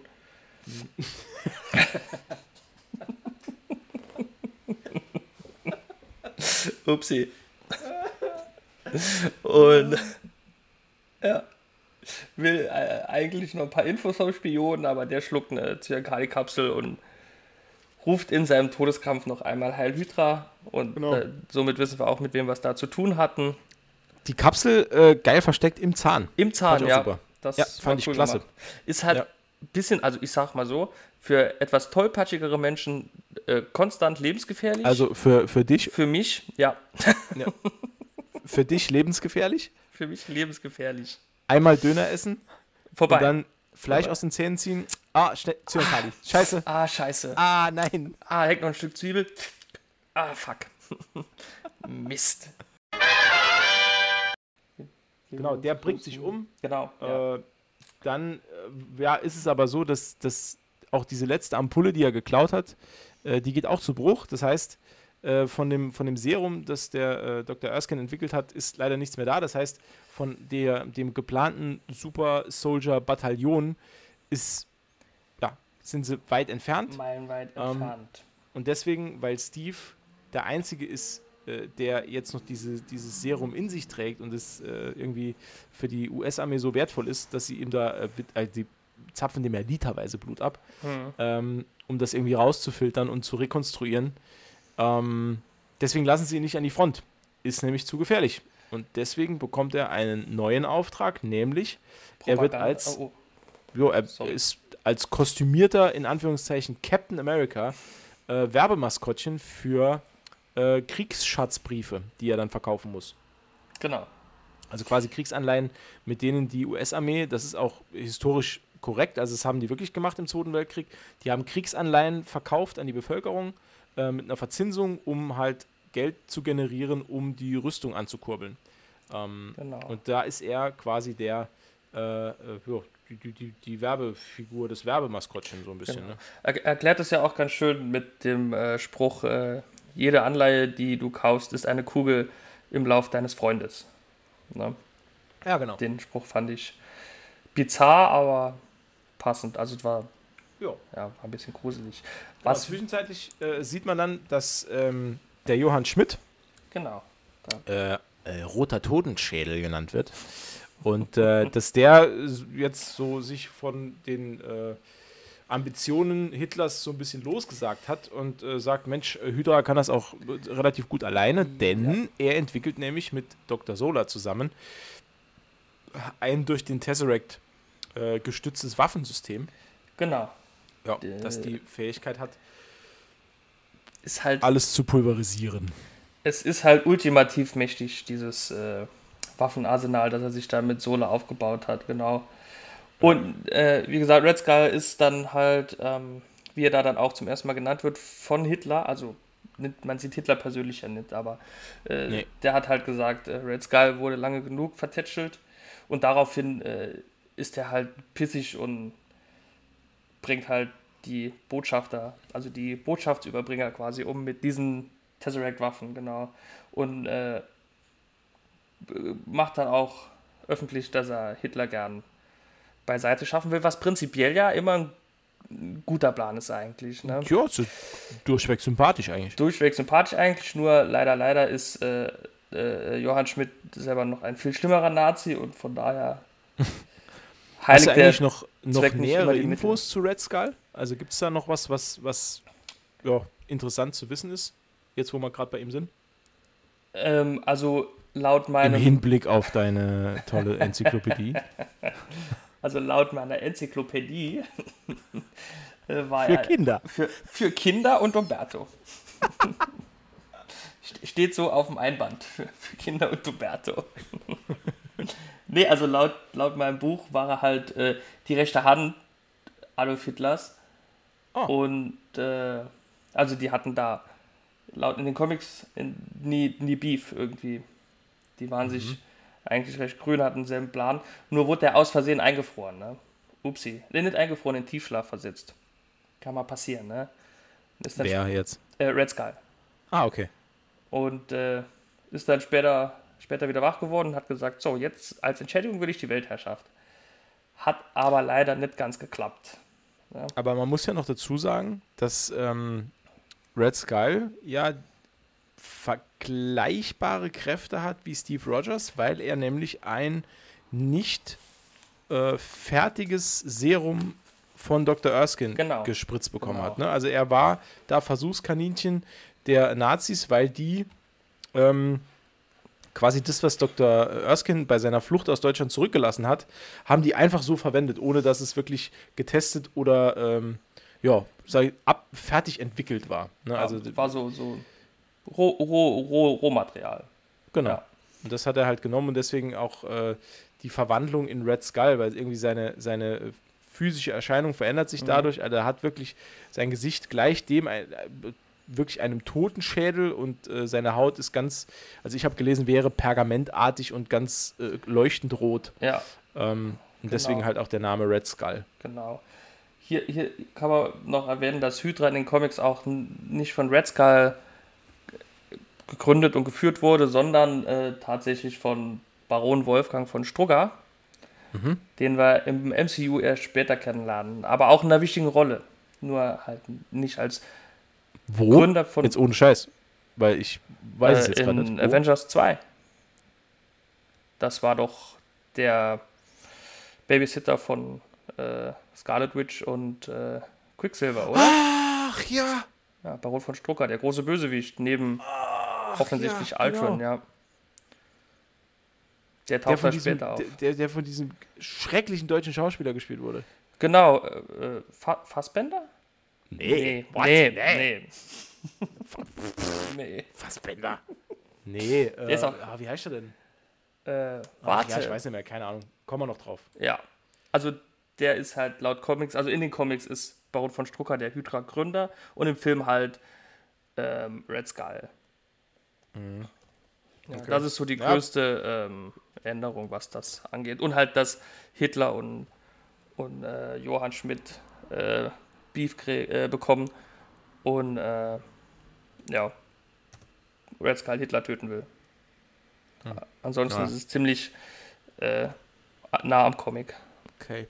Upsi. Und ja, will äh, eigentlich noch ein paar Infos vom Spion, aber der schluckt eine Zyankali-Kapsel und ruft in seinem Todeskampf noch einmal Heil Hydra. Und Genau. äh, somit wissen wir auch, mit wem wir es da zu tun hatten. Die Kapsel äh, geil versteckt im Zahn. Im Zahn, Fand ich auch ja. super. Das Ja, fand ich cool klasse. gemacht. Ist halt Ja. ein bisschen, also ich sag mal so, für etwas tollpatschigere Menschen äh, konstant lebensgefährlich. Also für, für dich, für mich, ja, für dich lebensgefährlich. für mich lebensgefährlich. Einmal Döner essen Vorbei. und dann Fleisch Vorbei. aus den Zähnen ziehen. Ah, schnell, Zyankali. Scheiße. ah, scheiße. Ah, nein. Ah, hängt noch ein Stück Zwiebel. Ah, fuck. Mist. Genau, der bringt sich um. Genau. Ja. Äh, dann äh, ja, ist es aber so, dass, dass auch diese letzte Ampulle, die er geklaut hat, äh, die geht auch zu Bruch. Das heißt, äh, von, dem, von dem Serum, das der äh, Dr. Erskine entwickelt hat, ist leider nichts mehr da. Das heißt, von der, dem geplanten Super Soldier Bataillon ist, ja, sind sie weit entfernt. Meilenweit ähm, entfernt. Und deswegen, weil Steve der Einzige ist, äh, der jetzt noch diese, dieses Serum in sich trägt und es äh, irgendwie für die US-Armee so wertvoll ist, dass sie ihm da, äh, die zapfen dem ja literweise Blut ab, mhm. ähm, um das irgendwie rauszufiltern und zu rekonstruieren. Ähm, deswegen lassen sie ihn nicht an die Front. Ist nämlich zu gefährlich. Und deswegen bekommt er einen neuen Auftrag, nämlich Propaganda. er wird als, oh, oh. Jo, er Sorry. ist als kostümierter, in Anführungszeichen, Captain America äh, Werbemaskottchen für äh, Kriegsschatzbriefe, die er dann verkaufen muss. Genau. Also quasi Kriegsanleihen, mit denen die US-Armee, das ist auch historisch korrekt, also das haben die wirklich gemacht im Zweiten Weltkrieg, die haben Kriegsanleihen verkauft an die Bevölkerung äh, mit einer Verzinsung, um halt Geld zu generieren, um die Rüstung anzukurbeln. Ähm, genau. Und da ist er quasi der, äh, äh die, die, die, Werbefigur, das Werbemaskottchen so ein bisschen. Genau. Ne? Er erklärt es ja auch ganz schön mit dem äh, Spruch, äh, jede Anleihe, die du kaufst, ist eine Kugel im Lauf deines Freundes. Ne? Ja, genau. Den Spruch fand ich bizarr, aber passend. Also es war ja. ja, war ein bisschen gruselig. Was genau, zwischenzeitlich äh, sieht man dann, dass ähm, der Johann Schmidt, genau, äh, äh, roter Totenschädel genannt wird, und äh, dass der jetzt so sich von den äh, Ambitionen Hitlers so ein bisschen losgesagt hat und äh, sagt, Mensch, Hydra kann das auch relativ gut alleine, denn ja. er entwickelt nämlich mit Dr. Sola zusammen ein durch den Tesseract gestütztes Waffensystem. Genau. Ja, das die Fähigkeit hat, ist halt alles zu pulverisieren. Es ist halt ultimativ mächtig, dieses äh, Waffenarsenal, das er sich da mit Sola aufgebaut hat, genau. Und äh, wie gesagt, Red Skull ist dann halt, ähm, wie er da dann auch zum ersten Mal genannt wird, von Hitler, also nicht, man sieht Hitler persönlich ja nicht, aber äh, nee. der hat halt gesagt, äh, Red Skull wurde lange genug vertätschelt und daraufhin äh, ist er halt pissig und bringt halt die Botschafter, also die Botschaftsüberbringer quasi um mit diesen Tesseract-Waffen, genau. Und äh, macht dann auch öffentlich, dass er Hitler gern beiseite schaffen will, was prinzipiell ja immer ein guter Plan ist eigentlich. Ne? Ja, so durchweg sympathisch eigentlich. Durchweg sympathisch eigentlich, nur leider, leider ist äh, äh, Johann Schmidt selber noch ein viel schlimmerer Nazi und von daher Hast du eigentlich noch, noch nähere Infos zu Red Skull? Also gibt es da noch was, was, was ja, interessant zu wissen ist, jetzt wo wir gerade bei ihm sind? Ähm, also laut meinem... Im Hinblick auf deine tolle Enzyklopädie. also laut meiner Enzyklopädie äh, war für er... Kinder. Für, für Kinder und Umberto. Steht so auf dem Einband. Für, für Kinder und Umberto. Nee, also laut, laut meinem Buch war er halt äh, die rechte Hand Adolf Hitlers. Oh. Und äh, also die hatten da laut in den Comics nie, nie Beef irgendwie. Die waren mhm. sich eigentlich recht grün, hatten denselben Plan. Nur wurde der aus Versehen eingefroren, ne? Upsi. Nee, nicht eingefroren, in Tiefschlaf versetzt. Kann mal passieren, ne? Wer jetzt? Äh, Red Skull. Ah, okay. Und äh, ist dann später später wieder wach geworden und hat gesagt, so, jetzt als Entschädigung will ich die Weltherrschaft. Hat aber leider nicht ganz geklappt. Ja. Aber man muss ja noch dazu sagen, dass ähm, Red Skull ja vergleichbare Kräfte hat wie Steve Rogers, weil er nämlich ein nicht äh, fertiges Serum von Dr. Erskine genau. gespritzt bekommen genau. hat. Ne? Also er war da Versuchskaninchen der Nazis, weil die ähm, quasi das, was Dr. Erskine bei seiner Flucht aus Deutschland zurückgelassen hat, haben die einfach so verwendet, ohne dass es wirklich getestet oder ähm, ja, sag ab, fertig entwickelt war. Ne? Ja, also war so, so Rohmaterial. Genau. Ja. Und das hat er halt genommen und deswegen auch äh, die Verwandlung in Red Skull, weil irgendwie seine, seine physische Erscheinung verändert sich mhm. dadurch. Also er hat wirklich sein Gesicht gleich dem, äh, wirklich einem Totenschädel und äh, seine Haut ist ganz, also ich habe gelesen, wäre pergamentartig und ganz äh, leuchtend rot. Ja. Ähm, und deswegen Genau. halt auch der Name Red Skull. Genau. Hier, hier kann man noch erwähnen, dass Hydra in den Comics auch nicht von Red Skull gegründet und geführt wurde, sondern äh, tatsächlich von Baron Wolfgang von Strugger, den wir im MCU erst später kennenlernen, aber auch in einer wichtigen Rolle. Nur halt nicht als Wo? Gründer von Jetzt ohne Scheiß. Weil ich weiß es äh, jetzt gerade in nicht. Wo? Avengers 2. Das war doch der Babysitter von äh, Scarlet Witch und äh, Quicksilver, oder? Ach ja. Ja, Baron von Strucker, der große Bösewicht, neben offensichtlich ja, Ultron, genau. ja. Der Der taucht da diesem, später auf. der, der, der von diesem schrecklichen deutschen Schauspieler gespielt wurde. Genau, äh, äh, Fa Fassbender? Nee, what? nee, nee. nee. Fassbender. Nee, äh, ist auch- ah, wie heißt er denn? Äh, Ach, warte. ja, ich weiß nicht mehr, keine Ahnung. Kommen wir noch drauf. Ja, also der ist halt laut Comics, also in den Comics ist Baron von Strucker der Hydra-Gründer und im Film halt ähm, Red Skull. Ja, Mhm. Okay. Das ist so die Ja. größte ähm, Änderung, was das angeht. Und halt, dass Hitler und, und äh, Johann Schmidt äh, Beef äh, bekommen und äh, ja, Red Skull Hitler töten will. Ansonsten Ja. ist es ziemlich äh, nah am Comic. Okay.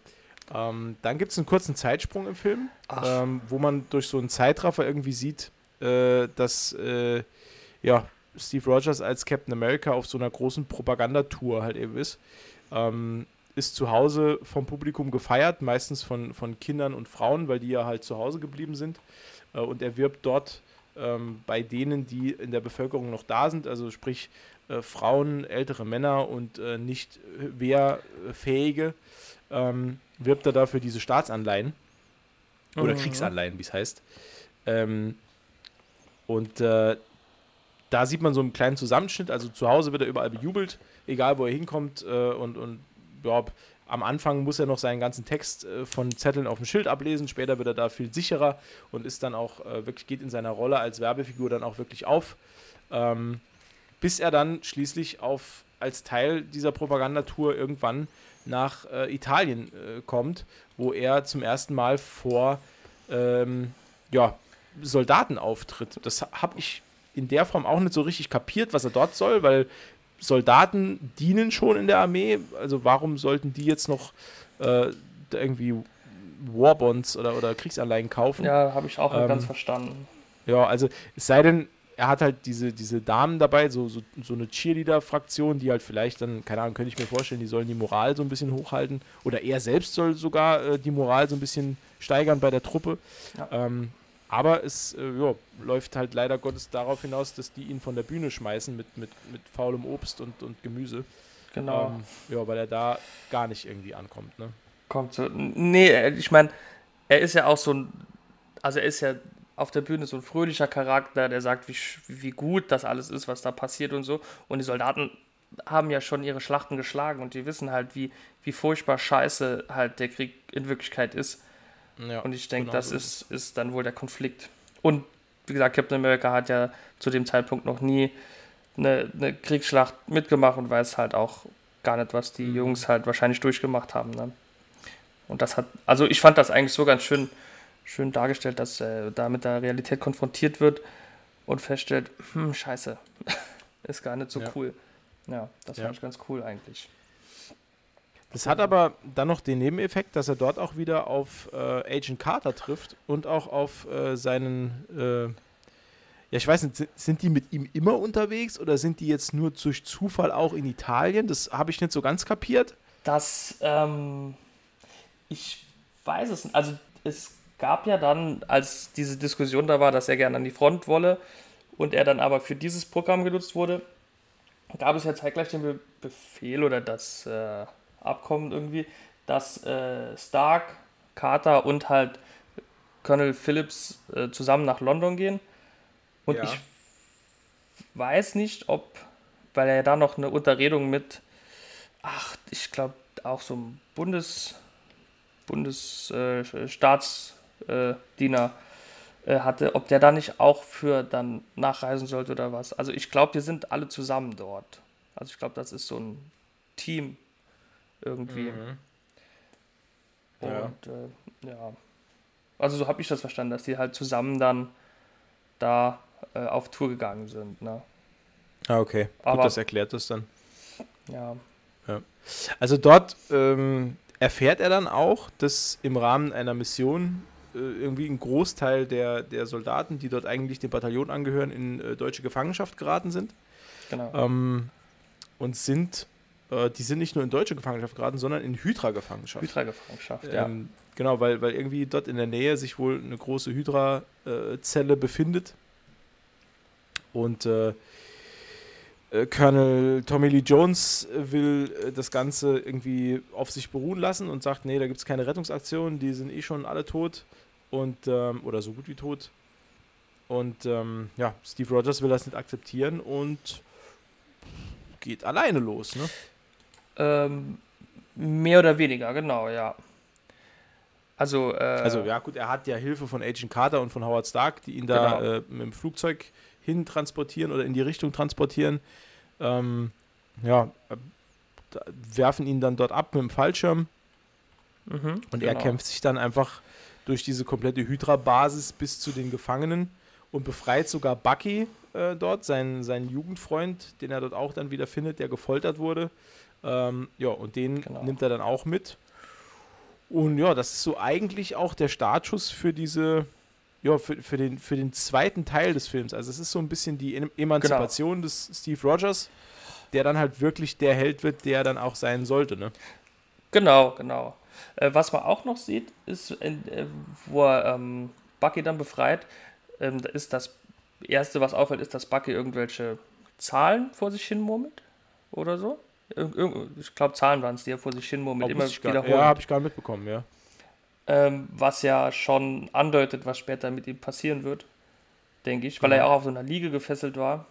Ähm, dann gibt es einen kurzen Zeitsprung im Film, ähm, wo man durch so einen Zeitraffer irgendwie sieht, äh, dass äh, ja, Steve Rogers als Captain America auf so einer großen Propagandatour halt eben ist. Ähm, ist zu Hause vom Publikum gefeiert, meistens von, von Kindern und Frauen, weil die ja halt zu Hause geblieben sind. Äh, und er wirbt dort ähm, bei denen, die in der Bevölkerung noch da sind, also sprich äh, Frauen, ältere Männer und äh, nicht äh, wehrfähige, ähm, wirbt er dafür diese Staatsanleihen oder Mhm. Kriegsanleihen, wie es heißt. Ähm, und äh, da sieht man so einen kleinen Zusammenschnitt. Also zu Hause wird er überall bejubelt, egal wo er hinkommt. Äh, und und ja, am Anfang muss er noch seinen ganzen Text äh, von Zetteln auf dem Schild ablesen. Später wird er da viel sicherer und ist dann auch äh, wirklich, geht in seiner Rolle als Werbefigur dann auch wirklich auf. Ähm, bis er dann schließlich auf, als Teil dieser Propagandatour irgendwann nach äh, Italien kommt, wo er zum ersten Mal vor ähm, ja, Soldaten auftritt. Das habe ich in der Form auch nicht so richtig kapiert, was er dort soll, weil Soldaten dienen schon in der Armee. Also warum sollten die jetzt noch äh, irgendwie Warbonds oder, oder Kriegsanleihen kaufen? Ja, habe ich auch nicht Ähm, ganz verstanden. Ja, also es sei denn, er hat halt diese, diese Damen dabei, so, so, so eine Cheerleader-Fraktion, die halt vielleicht dann, keine Ahnung, könnte ich mir vorstellen, die sollen die Moral so ein bisschen hochhalten. Oder er selbst soll sogar äh, die Moral so ein bisschen steigern bei der Truppe. Ja. Ähm, aber es äh, ja, läuft halt leider Gottes darauf hinaus, dass die ihn von der Bühne schmeißen mit, mit, mit faulem Obst und, und Gemüse. Genau. Ähm, ja, weil er da gar nicht irgendwie ankommt. Ne? Kommt so. Nee, äh, ich meine, er ist ja auch so ein. Also, er ist ja auf der Bühne so ein fröhlicher Charakter, der sagt, wie, wie gut das alles ist, was da passiert und so. Und die Soldaten haben ja schon ihre Schlachten geschlagen und die wissen halt, wie, wie furchtbar scheiße halt der Krieg in Wirklichkeit ist. Ja, Und ich denke, genau das so ist, ist dann wohl der Konflikt. Und wie gesagt, Captain America hat ja zu dem Zeitpunkt noch nie eine, eine Kriegsschlacht mitgemacht und weiß halt auch gar nicht, was die Mhm. Jungs halt wahrscheinlich durchgemacht haben. Ne? Und das hat, also ich fand das eigentlich so ganz schön, schön dargestellt, dass er da mit der Realität konfrontiert wird und feststellt, hm, scheiße, ist gar nicht so Ja. cool. Ja, das Ja. fand ich ganz cool eigentlich. Das hat aber dann noch den Nebeneffekt, dass er dort auch wieder auf äh, Agent Carter trifft und auch auf äh, seinen. Äh, ja, ich weiß nicht, si- sind die mit ihm immer unterwegs oder sind die jetzt nur durch Zufall auch in Italien? Das habe ich nicht so ganz kapiert. Das, ähm, ich weiß es nicht. Also es gab ja dann, als diese Diskussion da war, dass er gerne an die Front wolle und er dann aber für dieses Programm genutzt wurde, gab es ja zeitgleich den Be Befehl oder das äh, Abkommen irgendwie, dass äh, Stark, Carter und halt Colonel Phillips äh, zusammen nach London gehen. Und Ja. ich weiß nicht, ob, weil er da noch eine Unterredung mit, ach, ich glaube auch so ein Bundes, Bundesstaatsdiener äh, Staatsdiener, äh, hatte, ob der da nicht auch für dann nachreisen sollte oder was. Also ich glaube, die sind alle zusammen dort. Also ich glaube, das ist so ein Team irgendwie. Mhm. Und äh, ja, also so habe ich das verstanden, dass die halt zusammen dann da äh, auf Tour gegangen sind. Ne? Ah, okay. Gut, Aber, das erklärt das dann. Ja. ja. Also dort ähm, erfährt er dann auch, dass im Rahmen einer Mission äh, irgendwie ein Großteil der, der Soldaten, die dort eigentlich dem Bataillon angehören, in äh, deutsche Gefangenschaft geraten sind. Genau. Ähm, und sind, äh, die sind nicht nur in deutsche Gefangenschaft geraten, sondern in Hydra-Gefangenschaft. Hydra-Gefangenschaft, ähm, ja. Genau, weil, weil irgendwie dort in der Nähe sich wohl eine große Hydra-Zelle befindet. Und äh, äh, Colonel Tommy Lee Jones will äh, das Ganze irgendwie auf sich beruhen lassen und sagt, nee, da gibt es keine Rettungsaktion, die sind eh schon alle tot und ähm, oder so gut wie tot. Und ähm, ja, Steve Rogers will das nicht akzeptieren und geht alleine los, ne? Ähm, mehr oder weniger, genau, ja. Also, äh, also ja gut, er hat ja Hilfe von Agent Carter und von Howard Stark, die ihn da genau. äh, mit dem Flugzeug hin transportieren oder in die Richtung transportieren. Ähm, ja, werfen ihn dann dort ab mit dem Fallschirm. Mhm, und genau. er kämpft sich dann einfach durch diese komplette Hydra-Basis bis zu den Gefangenen und befreit sogar Bucky äh, dort, seinen, seinen Jugendfreund, den er dort auch dann wieder findet, der gefoltert wurde. Ähm, ja, und den genau. nimmt er dann auch mit. Und ja, das ist so eigentlich auch der Startschuss für diese, ja, für, für, den, für den zweiten Teil des Films. Also es ist so ein bisschen die Emanzipation genau. des Steve Rogers, der dann halt wirklich der Held wird, der dann auch sein sollte, ne? Genau, genau. Äh, was man auch noch sieht, ist, äh, wo er ähm, Bucky dann befreit, ähm, ist das Erste, was auffällt, ist, dass Bucky irgendwelche Zahlen vor sich hin murmelt oder so. Ich glaube, Zahlen waren es, die er vor sich hin murmelt, immer wiederholt. Ja, habe ich gar nicht mitbekommen, ja ähm, was ja schon andeutet, was später mit ihm passieren wird, denke ich, weil mhm. er ja auch auf so einer Liege gefesselt war.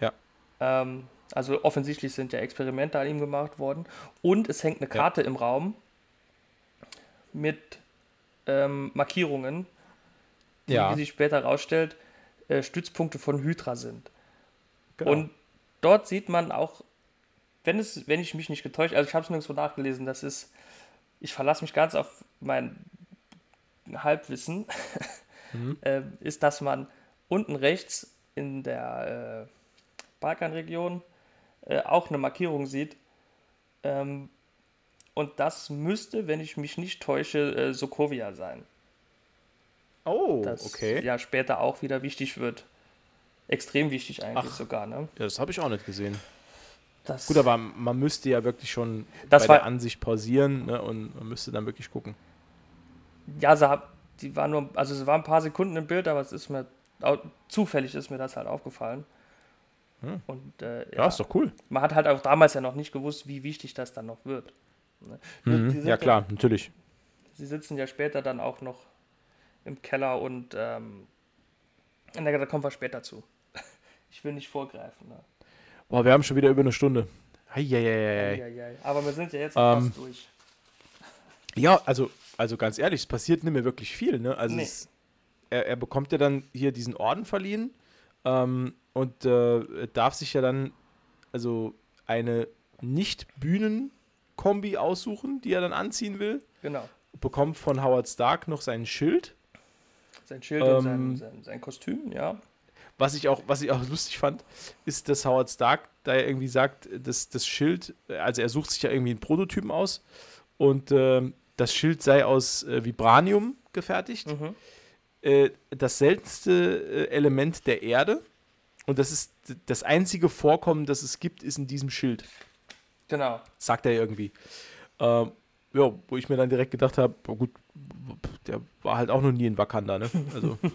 Ja. Ähm, also offensichtlich sind ja Experimente an ihm gemacht worden. Und es hängt eine Karte ja. im Raum mit ähm, Markierungen, die, ja. wie sich später herausstellt, äh, Stützpunkte von Hydra sind. Genau. Und dort sieht man auch, wenn, es, wenn ich mich nicht getäuscht, also ich habe es nirgendwo nachgelesen, das ist ich verlasse mich ganz auf mein Halbwissen, mhm. äh, ist, dass man unten rechts in der äh, Balkanregion äh, auch eine Markierung sieht. Ähm, und das müsste, wenn ich mich nicht täusche, äh, Sokovia sein. Oh, das okay. Ja, später auch wieder wichtig wird. Extrem wichtig eigentlich Ach, sogar, ne? Ja, das habe ich auch nicht gesehen. Das Gut, aber man müsste ja wirklich schon das bei der Ansicht pausieren ne, und man müsste dann wirklich gucken. Ja, also die war nur, also es waren ein paar Sekunden im Bild, aber es ist mir zufällig ist mir das halt aufgefallen. Hm. Und, äh, ja, ja, ist doch cool. Man hat halt auch damals ja noch nicht gewusst, wie wichtig das dann noch wird. Ne? Mhm. Ja, klar, ja, natürlich. Sie sitzen ja später dann auch noch im Keller und ähm, da kommen wir später zu. Ich will nicht vorgreifen. Ne? Boah, wir haben schon wieder über eine Stunde. Eieiei. Aber wir sind ja jetzt ähm, fast durch. Ja, also, also ganz ehrlich, es passiert nicht mehr wirklich viel. Ne? Also nee. es, er, er, bekommt ja dann hier diesen Orden verliehen ähm, und äh, darf sich ja dann also eine Nicht-Bühnen-Kombi aussuchen, die er dann anziehen will. Genau. Bekommt von Howard Stark noch sein Schild. Sein Schild ähm, und sein, sein, sein Kostüm, ja. Was ich auch, was ich auch lustig fand, ist, dass Howard Stark da ja irgendwie sagt, dass das Schild, also er sucht sich ja irgendwie einen Prototypen aus und äh, das Schild sei aus äh, Vibranium gefertigt. Mhm. Äh, das seltenste äh, Element der Erde und das ist das einzige Vorkommen, das es gibt, ist in diesem Schild. Genau. Sagt er irgendwie. Ähm, ja, wo ich mir dann direkt gedacht habe, gut, der war halt auch noch nie in Wakanda, ne? Also.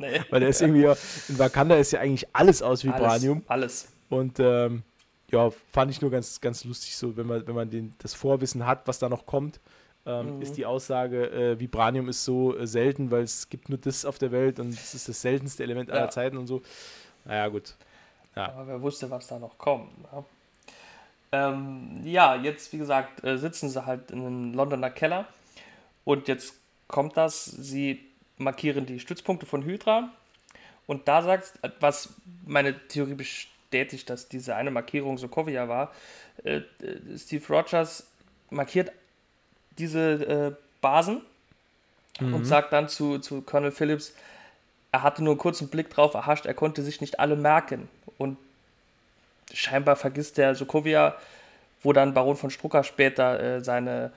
Nee. Weil der ist irgendwie, in Wakanda ist ja eigentlich alles aus Vibranium. Alles. alles. Und ähm, ja, fand ich nur ganz, ganz lustig, so wenn man, wenn man den, das Vorwissen hat, was da noch kommt, ähm, mhm. ist die Aussage, äh, Vibranium ist so äh, selten, weil es gibt nur das auf der Welt und es ist das seltenste Element ja. aller Zeiten und so. Naja, gut. Ja. Aber wer wusste, was da noch kommt. Ne? Ähm, ja, jetzt, wie gesagt, äh, sitzen sie halt in einem Londoner Keller und jetzt kommt das, sie markieren die Stützpunkte von Hydra. Und da sagt, was meine Theorie bestätigt, dass diese eine Markierung Sokovia war, äh, äh, Steve Rogers markiert diese äh, Basen mhm. und sagt dann zu, zu Colonel Phillips, er hatte nur einen kurzen Blick drauf erhascht, er konnte sich nicht alle merken. Und scheinbar vergisst der Sokovia, wo dann Baron von Strucker später äh, seine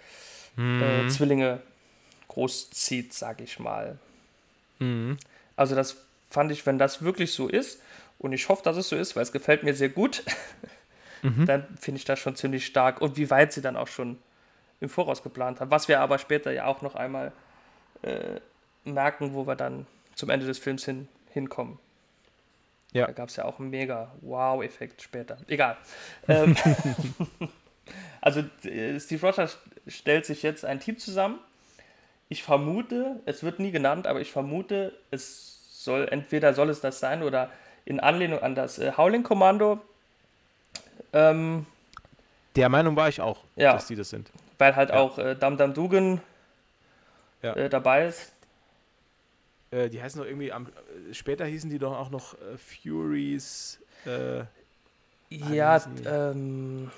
mhm. äh, Zwillinge großzieht, sag ich mal. Mhm. Also das fand ich, wenn das wirklich so ist, und ich hoffe, dass es so ist, weil es gefällt mir sehr gut, mhm. dann finde ich das schon ziemlich stark. Und wie weit sie dann auch schon im Voraus geplant haben. Was wir aber später ja auch noch einmal äh, merken, wo wir dann zum Ende des Films hin, hinkommen. Ja. Da gab es ja auch einen mega Wow-Effekt später. Egal. ähm, also äh, Steve Rogers stellt sich jetzt ein Team zusammen. Ich vermute, es wird nie genannt, aber ich vermute, es soll entweder soll es das sein oder in Anlehnung an das äh, Howling-Kommando. Ähm, Der Meinung war ich auch, ja, dass die das sind. Weil halt ja. auch äh, Dam Dam Dugan ja. äh, dabei ist. Äh, die heißen doch irgendwie, am, äh, später hießen die doch auch noch äh, Furies. Ja, ähm.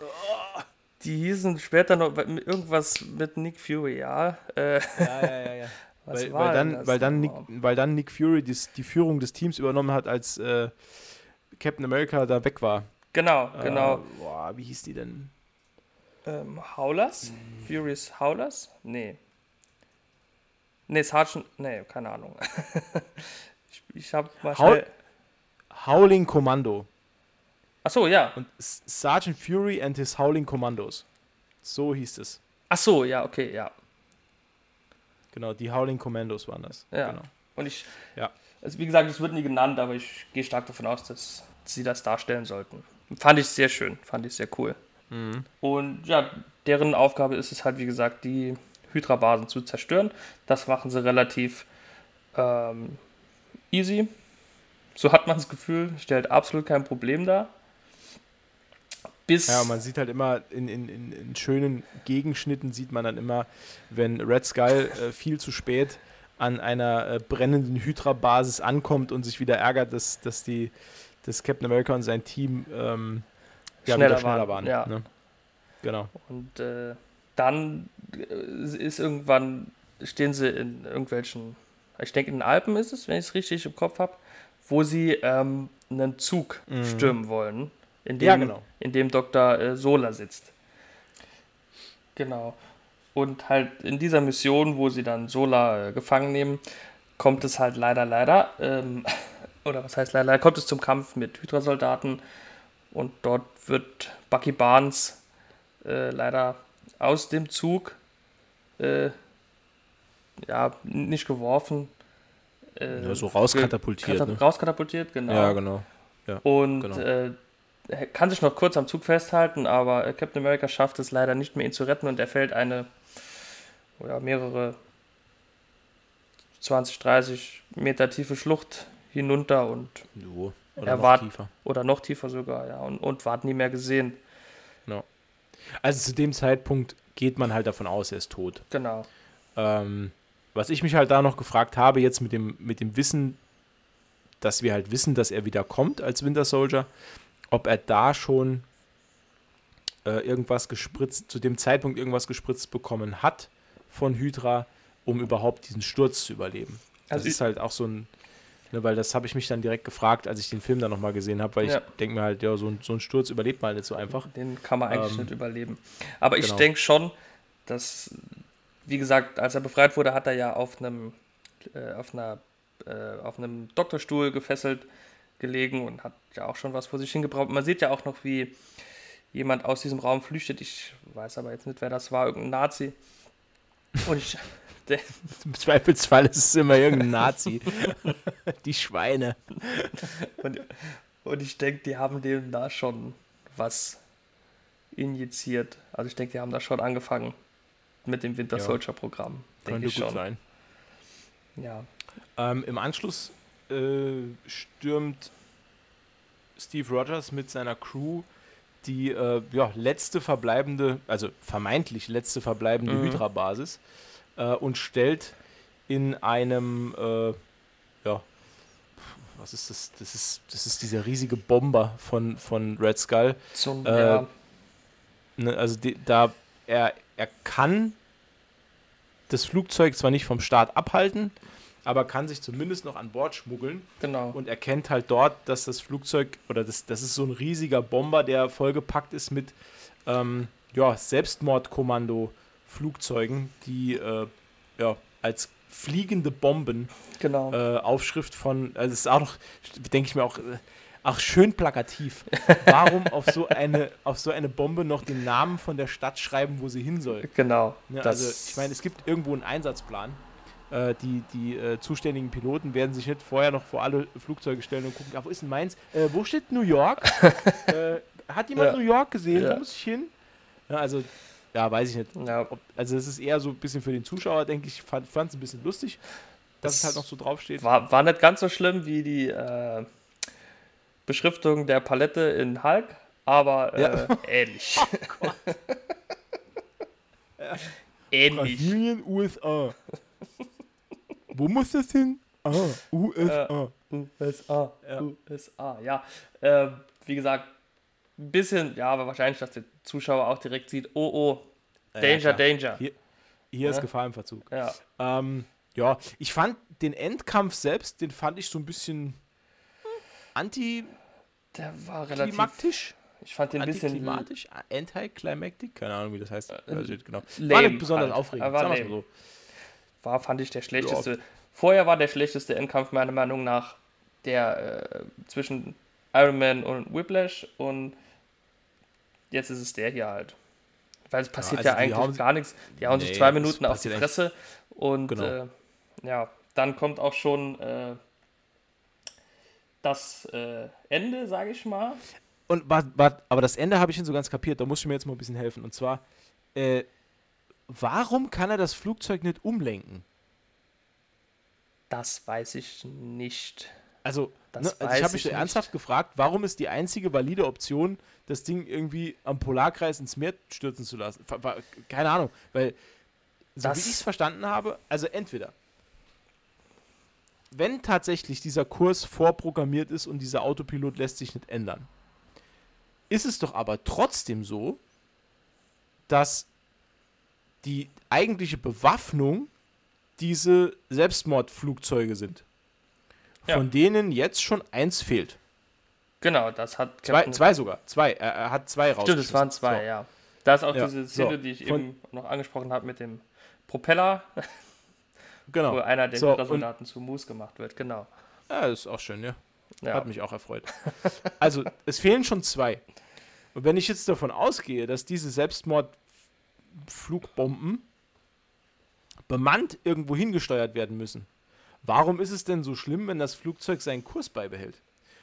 Oh. Die hießen später noch irgendwas mit Nick Fury, ja. ja, ja, ja, ja. weil, weil, dann, weil, dann Nick, weil dann Nick Fury die, die Führung des Teams übernommen hat, als äh, Captain America da weg war. Genau, genau. boah, wie hieß die denn? Ähm, Howlers? Hm. Furious Howlers? Nee. Nee, Sergeant. Nee, keine Ahnung. ich, ich hab mal schnell. Howling Commando. Achso, ja. Und Sergeant Fury and his Howling Commandos. So hieß es. Achso, ja, okay, ja. Genau, die Howling Commandos waren das. Ja. Genau. Und ich. Ja. Also wie gesagt, es wird nie genannt, aber ich gehe stark davon aus, dass sie das darstellen sollten. Fand ich sehr schön, fand ich sehr cool. Mhm. Und ja, deren Aufgabe ist es halt, wie gesagt, die Hydra-Basen zu zerstören. Das machen sie relativ ähm, easy. So hat man das Gefühl, stellt absolut kein Problem dar. Bis ja, man sieht halt immer in, in, in, in schönen Gegenschnitten sieht man dann immer, wenn Red Skull äh, viel zu spät an einer äh, brennenden Hydra-Basis ankommt und sich wieder ärgert, dass, dass, die, dass Captain America und sein Team ähm, ja, schneller, schneller waren. waren ja. Ne? Genau. Und äh, dann äh, ist irgendwann, stehen sie in irgendwelchen, ich denke in den Alpen ist es, wenn ich es richtig im Kopf habe, wo sie ähm, einen Zug mhm. stürmen wollen, in dem, ja, genau. in dem Dr. Äh, Sola sitzt. Genau. Und halt in dieser Mission, wo sie dann Sola äh, gefangen nehmen, kommt es halt leider, leider, ähm, oder was heißt leider, kommt es zum Kampf mit Hydra-Soldaten und dort wird Bucky Barnes äh, leider aus dem Zug äh, ja, nicht geworfen. Äh, ja, so rauskatapultiert. Katap ne? Rauskatapultiert, genau. Ja, genau. Ja, und genau. Kann sich noch kurz am Zug festhalten, aber Captain America schafft es leider nicht mehr, ihn zu retten und er fällt eine oder mehrere 20, 30 Meter tiefe Schlucht hinunter und jo, oder er noch tiefer. Oder noch tiefer sogar, ja, und, und ward nie mehr gesehen. No. Also zu dem Zeitpunkt geht man halt davon aus, er ist tot. Genau. Ähm, was ich mich halt da noch gefragt habe, jetzt mit dem, mit dem Wissen, dass wir halt wissen, dass er wieder kommt als Winter Soldier, ob er da schon äh, irgendwas gespritzt, zu dem Zeitpunkt irgendwas gespritzt bekommen hat von Hydra, um überhaupt diesen Sturz zu überleben. Also das ist halt auch so ein, ne, weil das habe ich mich dann direkt gefragt, als ich den Film dann nochmal gesehen habe, weil ja. ich denke mir halt, ja, so ein, so ein Sturz überlebt mal nicht so einfach. Den kann man eigentlich ähm, nicht überleben. Aber genau. ich denke schon, dass wie gesagt, als er befreit wurde, hat er ja auf einem, äh, auf einer, äh, auf einem Doktorstuhl gefesselt gelegen und hat ja auch schon was vor sich hingebracht. Man sieht ja auch noch, wie jemand aus diesem Raum flüchtet. Ich weiß aber jetzt nicht, wer das war, irgendein Nazi. Und ich. Im Zweifelsfall ist es immer irgendein Nazi. die Schweine. Und, und ich denke, die haben dem da schon was injiziert. Also ich denke, die haben da schon angefangen mit dem Winter Soldier Programm. Könnte gut schon. sein. Ja. Ähm, Im Anschluss äh, stürmt Steve Rogers mit seiner Crew die äh, ja, letzte verbleibende, also vermeintlich letzte verbleibende mhm. Hydra-Basis äh, und stellt in einem, äh, ja, was ist das? Das ist, das ist dieser riesige Bomber von, von Red Skull. Zum, Äh, ja, Ne, also die, da er, er kann das Flugzeug zwar nicht vom Start abhalten, aber kann sich zumindest noch an Bord schmuggeln genau. und erkennt halt dort, dass das Flugzeug oder das, das ist so ein riesiger Bomber, der vollgepackt ist mit ähm, ja, Selbstmordkommando-Flugzeugen, die äh, ja, als fliegende Bomben genau. äh, Aufschrift von, also es ist auch noch, denke ich mir auch, äh, auch schön plakativ. Warum auf so eine auf so eine Bombe noch den Namen von der Stadt schreiben, wo sie hin soll? genau. Ne, das, also ich meine, es gibt irgendwo einen Einsatzplan. Äh, die die äh, zuständigen Piloten werden sich nicht vorher noch vor alle Flugzeuge stellen und gucken, ah, wo ist denn meins? Äh, wo steht New York? äh, hat jemand Ja. New York gesehen? Ja. Wo muss ich hin? Ja, also, ja, weiß ich nicht. Ob, also es ist eher so ein bisschen für den Zuschauer, denke ich, fand es ein bisschen lustig, dass Das es halt noch so draufsteht. war, war nicht ganz so schlimm wie die äh, Beschriftung der Palette in Hulk, aber äh, Ja. Oh ähnlich. ähnlich. Brasilien, USA. Wo muss das hin? Ah, USA. USA. Ja. USA, ja. Ähm, wie gesagt, ein bisschen, ja, aber wahrscheinlich, dass der Zuschauer auch direkt sieht, oh, oh, Danger, klar. Danger. Hier, hier ist Ja. Gefahr im Verzug. Ja, Ähm, ja, ich fand den Endkampf selbst, den fand ich so ein bisschen antiklimatisch. der war relativ. Ich fand den ein bisschen Antiklimatisch? Anticlimactic? Keine Ahnung, wie das heißt. Nicht genau. War lame nicht besonders halt. aufregend. War sagen lame. mal so. War, fand ich, der schlechteste. Vorher war der schlechteste Endkampf meiner Meinung nach der äh, zwischen Iron Man und Whiplash und jetzt ist es der hier halt. Weil es passiert also ja, eigentlich gar nichts. Die hauen sich Nee, zwei es Minuten auf die Fresse und Genau. äh, ja, dann kommt auch schon äh, das äh, Ende, sage ich mal. Und wart, wart, aber das Ende habe ich nicht so ganz kapiert. Da musst du mir jetzt mal ein bisschen helfen. Und zwar, äh, warum kann er das Flugzeug nicht umlenken? Das weiß ich nicht. Also, ne, also ich habe mich ich ernsthaft gefragt, warum ist die einzige valide Option, das Ding irgendwie am Polarkreis ins Meer stürzen zu lassen? Keine Ahnung, weil so Das- wie ich es verstanden habe, also entweder wenn tatsächlich dieser Kurs vorprogrammiert ist und dieser Autopilot lässt sich nicht ändern, ist es doch aber trotzdem so, dass die eigentliche Bewaffnung diese Selbstmordflugzeuge sind. Ja. Von denen jetzt schon eins fehlt. Genau, das hat Zwei, Captain- zwei sogar. Zwei. Er, hat zwei raus. Stimmt, es waren zwei, ja. Da ist auch Ja, diese so, Szene, die ich von- eben noch angesprochen habe mit dem Propeller, Genau. wo einer der So, Hydra-Soldaten zu Moose gemacht wird, genau. Ja, das ist auch schön, ja. Ja. Hat mich auch erfreut. Also, es fehlen schon zwei. Und wenn ich jetzt davon ausgehe, dass diese Selbstmordflugbomben bemannt irgendwo hingesteuert werden müssen, warum ist es denn so schlimm, wenn das Flugzeug seinen Kurs beibehält?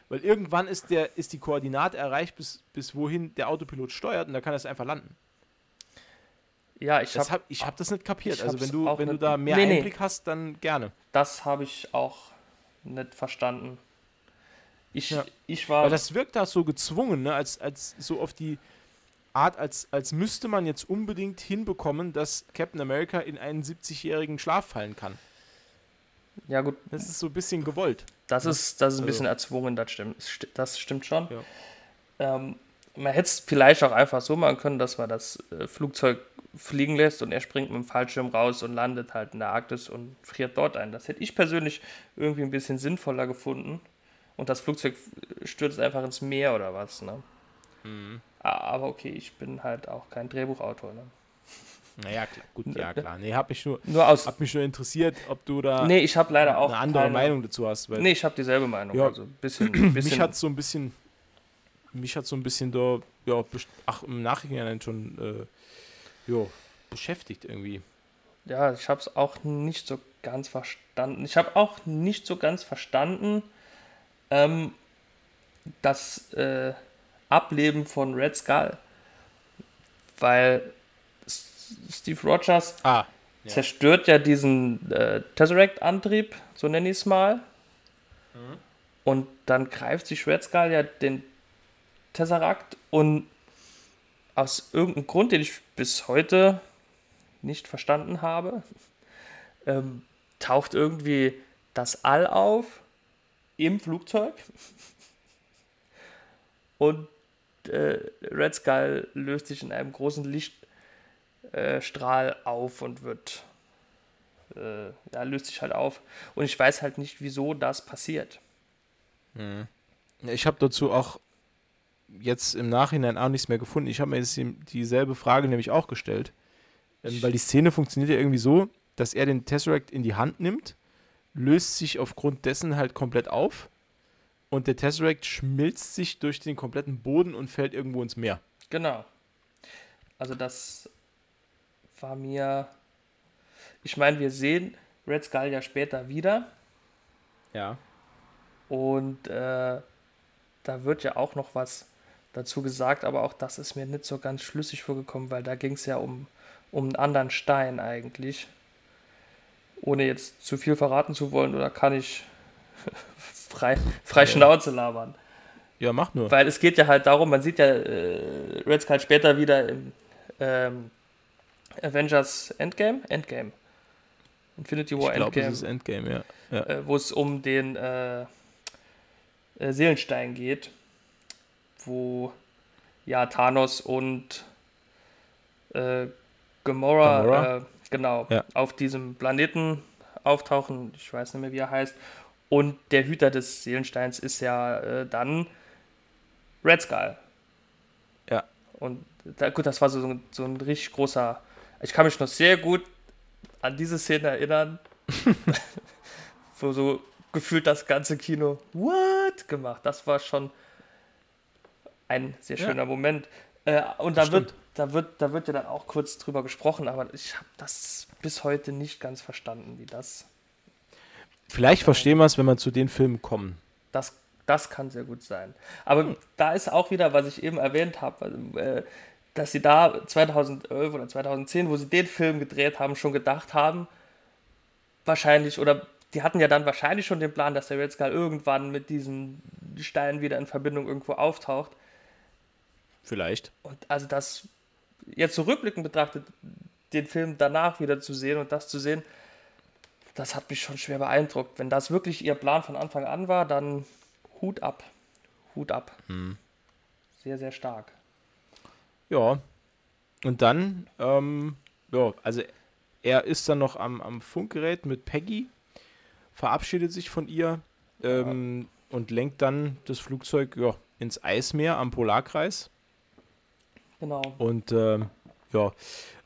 Weil irgendwann ist, der, ist die Koordinate erreicht, bis, bis wohin der Autopilot steuert und da kann es einfach landen. Ja, ich habe hab, ich habe das nicht kapiert. Also wenn du, wenn du da mehr Nee, nee. Einblick hast, dann gerne. das habe ich auch nicht verstanden. Ich, Ja. ich war Aber das wirkt da so gezwungen, ne? als, als so auf die Art, als, als müsste man jetzt unbedingt hinbekommen, dass Captain America in einen 70-jährigen Schlaf fallen kann. ja gut, Das ist so ein bisschen gewollt. das ist das ist ein Also- bisschen erzwungen, das stimmt. Das sti- Das stimmt schon. Ja. Ähm, man hätte es vielleicht auch einfach so machen können, dass man das äh, Flugzeug fliegen lässt und er springt mit dem Fallschirm raus und landet halt in der Arktis und friert dort ein. Das hätte ich persönlich irgendwie ein bisschen sinnvoller gefunden. Und das Flugzeug stürzt einfach ins Meer oder was. Ne? Mhm. A- Aber okay, ich bin halt auch kein Drehbuchautor. Ne? Naja, klar, gut, ja klar. Nee, hab mich nur, Nur aus. hab mich nur interessiert, ob du da Nee, ich habe leider auch eine andere keine- Meinung dazu hast. Weil Nee, ich habe dieselbe Meinung. Ja. Also ein bisschen, ein mich bisschen hat so ein bisschen, mich hat so ein bisschen da, ja, ach, im Nachhinein schon, äh, ja, beschäftigt irgendwie. Ja, ich habe es auch nicht so ganz verstanden. Ich habe auch nicht so ganz verstanden, ähm, das äh, Ableben von Red Skull. Weil Steve Rogers Ah, Ja. zerstört ja diesen äh, Tesseract-Antrieb, so nenne ich es mal. Mhm. Und dann greift sich Red Skull ja den Tesseract und aus irgendeinem Grund, den ich bis heute nicht verstanden habe, ähm, taucht irgendwie das All auf im Flugzeug und äh, Red Skull löst sich in einem großen Lichtstrahl äh, auf und wird äh, ja, löst sich halt auf. Und ich weiß halt nicht, wieso das passiert. Hm. Ich habe dazu auch jetzt im Nachhinein auch nichts mehr gefunden. Ich habe mir jetzt dieselbe Frage nämlich auch gestellt. Ähm, weil die Szene funktioniert ja irgendwie so, dass er den Tesseract in die Hand nimmt, löst sich aufgrund dessen halt komplett auf und der Tesseract schmilzt sich durch den kompletten Boden und fällt irgendwo ins Meer. Genau. Also das war mir. Ich meine, wir sehen Red Skull ja später wieder. Ja. Und äh, da wird ja auch noch was dazu gesagt, aber auch das ist mir nicht so ganz schlüssig vorgekommen, weil da ging es ja um, um einen anderen Stein eigentlich. Ohne jetzt zu viel verraten zu wollen, oder kann ich frei, frei Schnauze labern? Ja, mach nur. Weil es geht ja halt darum, man sieht ja äh, Red Skull später wieder im ähm, Avengers Endgame? Endgame. Infinity War ich glaub, Endgame. Ist Endgame, ja. ja. Äh, Wo es um den äh, äh, Seelenstein geht, wo ja Thanos und äh, Gamora, Gamora? Äh, genau, ja. auf diesem Planeten auftauchen. Ich weiß nicht mehr, wie er heißt. Und der Hüter des Seelensteins ist ja äh, dann Red Skull. Ja. Und da, gut, das war so, so, ein, so ein richtig großer. Ich kann mich noch sehr gut an diese Szene erinnern, wo so gefühlt das ganze Kino What gemacht. Das war schon ein sehr schöner ja. Moment. Äh, und da wird, da, wird, da wird ja dann auch kurz drüber gesprochen, aber ich habe das bis heute nicht ganz verstanden, wie das. Vielleicht verstehen wir es, wenn wir zu den Filmen kommen. Das, das kann sehr gut sein. Aber hm. da ist auch wieder, was ich eben erwähnt habe, äh, dass sie da 2011 oder 2010, wo sie den Film gedreht haben, schon gedacht haben, wahrscheinlich, oder die hatten ja dann wahrscheinlich schon den Plan, dass der Red Skull irgendwann mit diesen Steinen wieder in Verbindung irgendwo auftaucht. Vielleicht. Und also das jetzt zurückblickend betrachtet, den Film danach wieder zu sehen und das zu sehen, das hat mich schon schwer beeindruckt. Wenn das wirklich ihr Plan von Anfang an war, dann Hut ab. Hut ab. Hm. Sehr, sehr stark. Ja. Und dann, ähm, ja, also er ist dann noch am, am Funkgerät mit Peggy, verabschiedet sich von ihr ähm, ja. und lenkt dann das Flugzeug ja, ins Eismeer am Polarkreis. Genau. Und ähm, ja,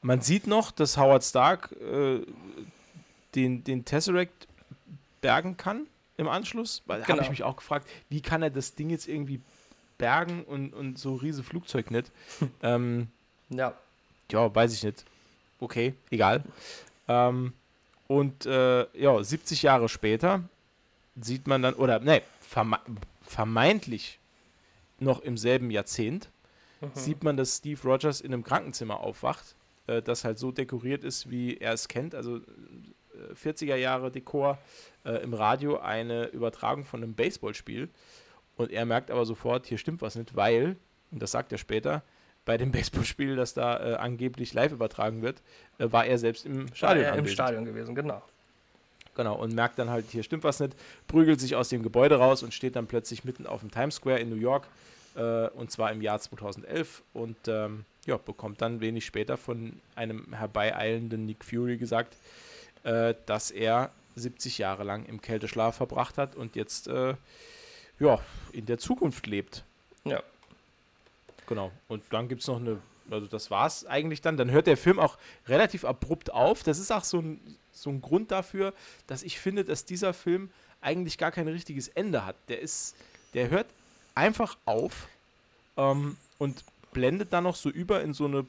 man sieht noch, dass Howard Stark äh, den, den Tesseract bergen kann im Anschluss. Weil da genau. habe ich mich auch gefragt, wie kann er das Ding jetzt irgendwie bergen und, und so riese Flugzeug nicht? ähm, ja. Ja, weiß ich nicht. Okay, egal. Ähm, und äh, ja, 70 Jahre später sieht man dann, oder ne, verme vermeintlich noch im selben Jahrzehnt, mhm. sieht man, dass Steve Rogers in einem Krankenzimmer aufwacht, äh, das halt so dekoriert ist, wie er es kennt. Also 40er äh, Jahre Dekor, äh, im Radio eine Übertragung von einem Baseballspiel. Und er merkt aber sofort, hier stimmt was nicht, weil, und das sagt er später, bei dem Baseballspiel, das da äh, angeblich live übertragen wird, äh, war er selbst im Stadion. Im Stadion gewesen, genau. Genau, und merkt dann halt, hier stimmt was nicht, prügelt sich aus dem Gebäude raus und steht dann plötzlich mitten auf dem Times Square in New York, äh, und zwar im Jahr 2011 und ähm, ja, bekommt dann wenig später von einem herbeieilenden Nick Fury gesagt, äh, dass er 70 Jahre lang im Kälteschlaf verbracht hat und jetzt äh, ja, in der Zukunft lebt. Ja. Genau. Und dann gibt es noch eine, also das war es eigentlich dann. Dann hört der Film auch relativ abrupt auf. Das ist auch so ein, so ein Grund dafür, dass ich finde, dass dieser Film eigentlich gar kein richtiges Ende hat. Der ist, der hört einfach auf ähm, und blendet dann noch so über in so eine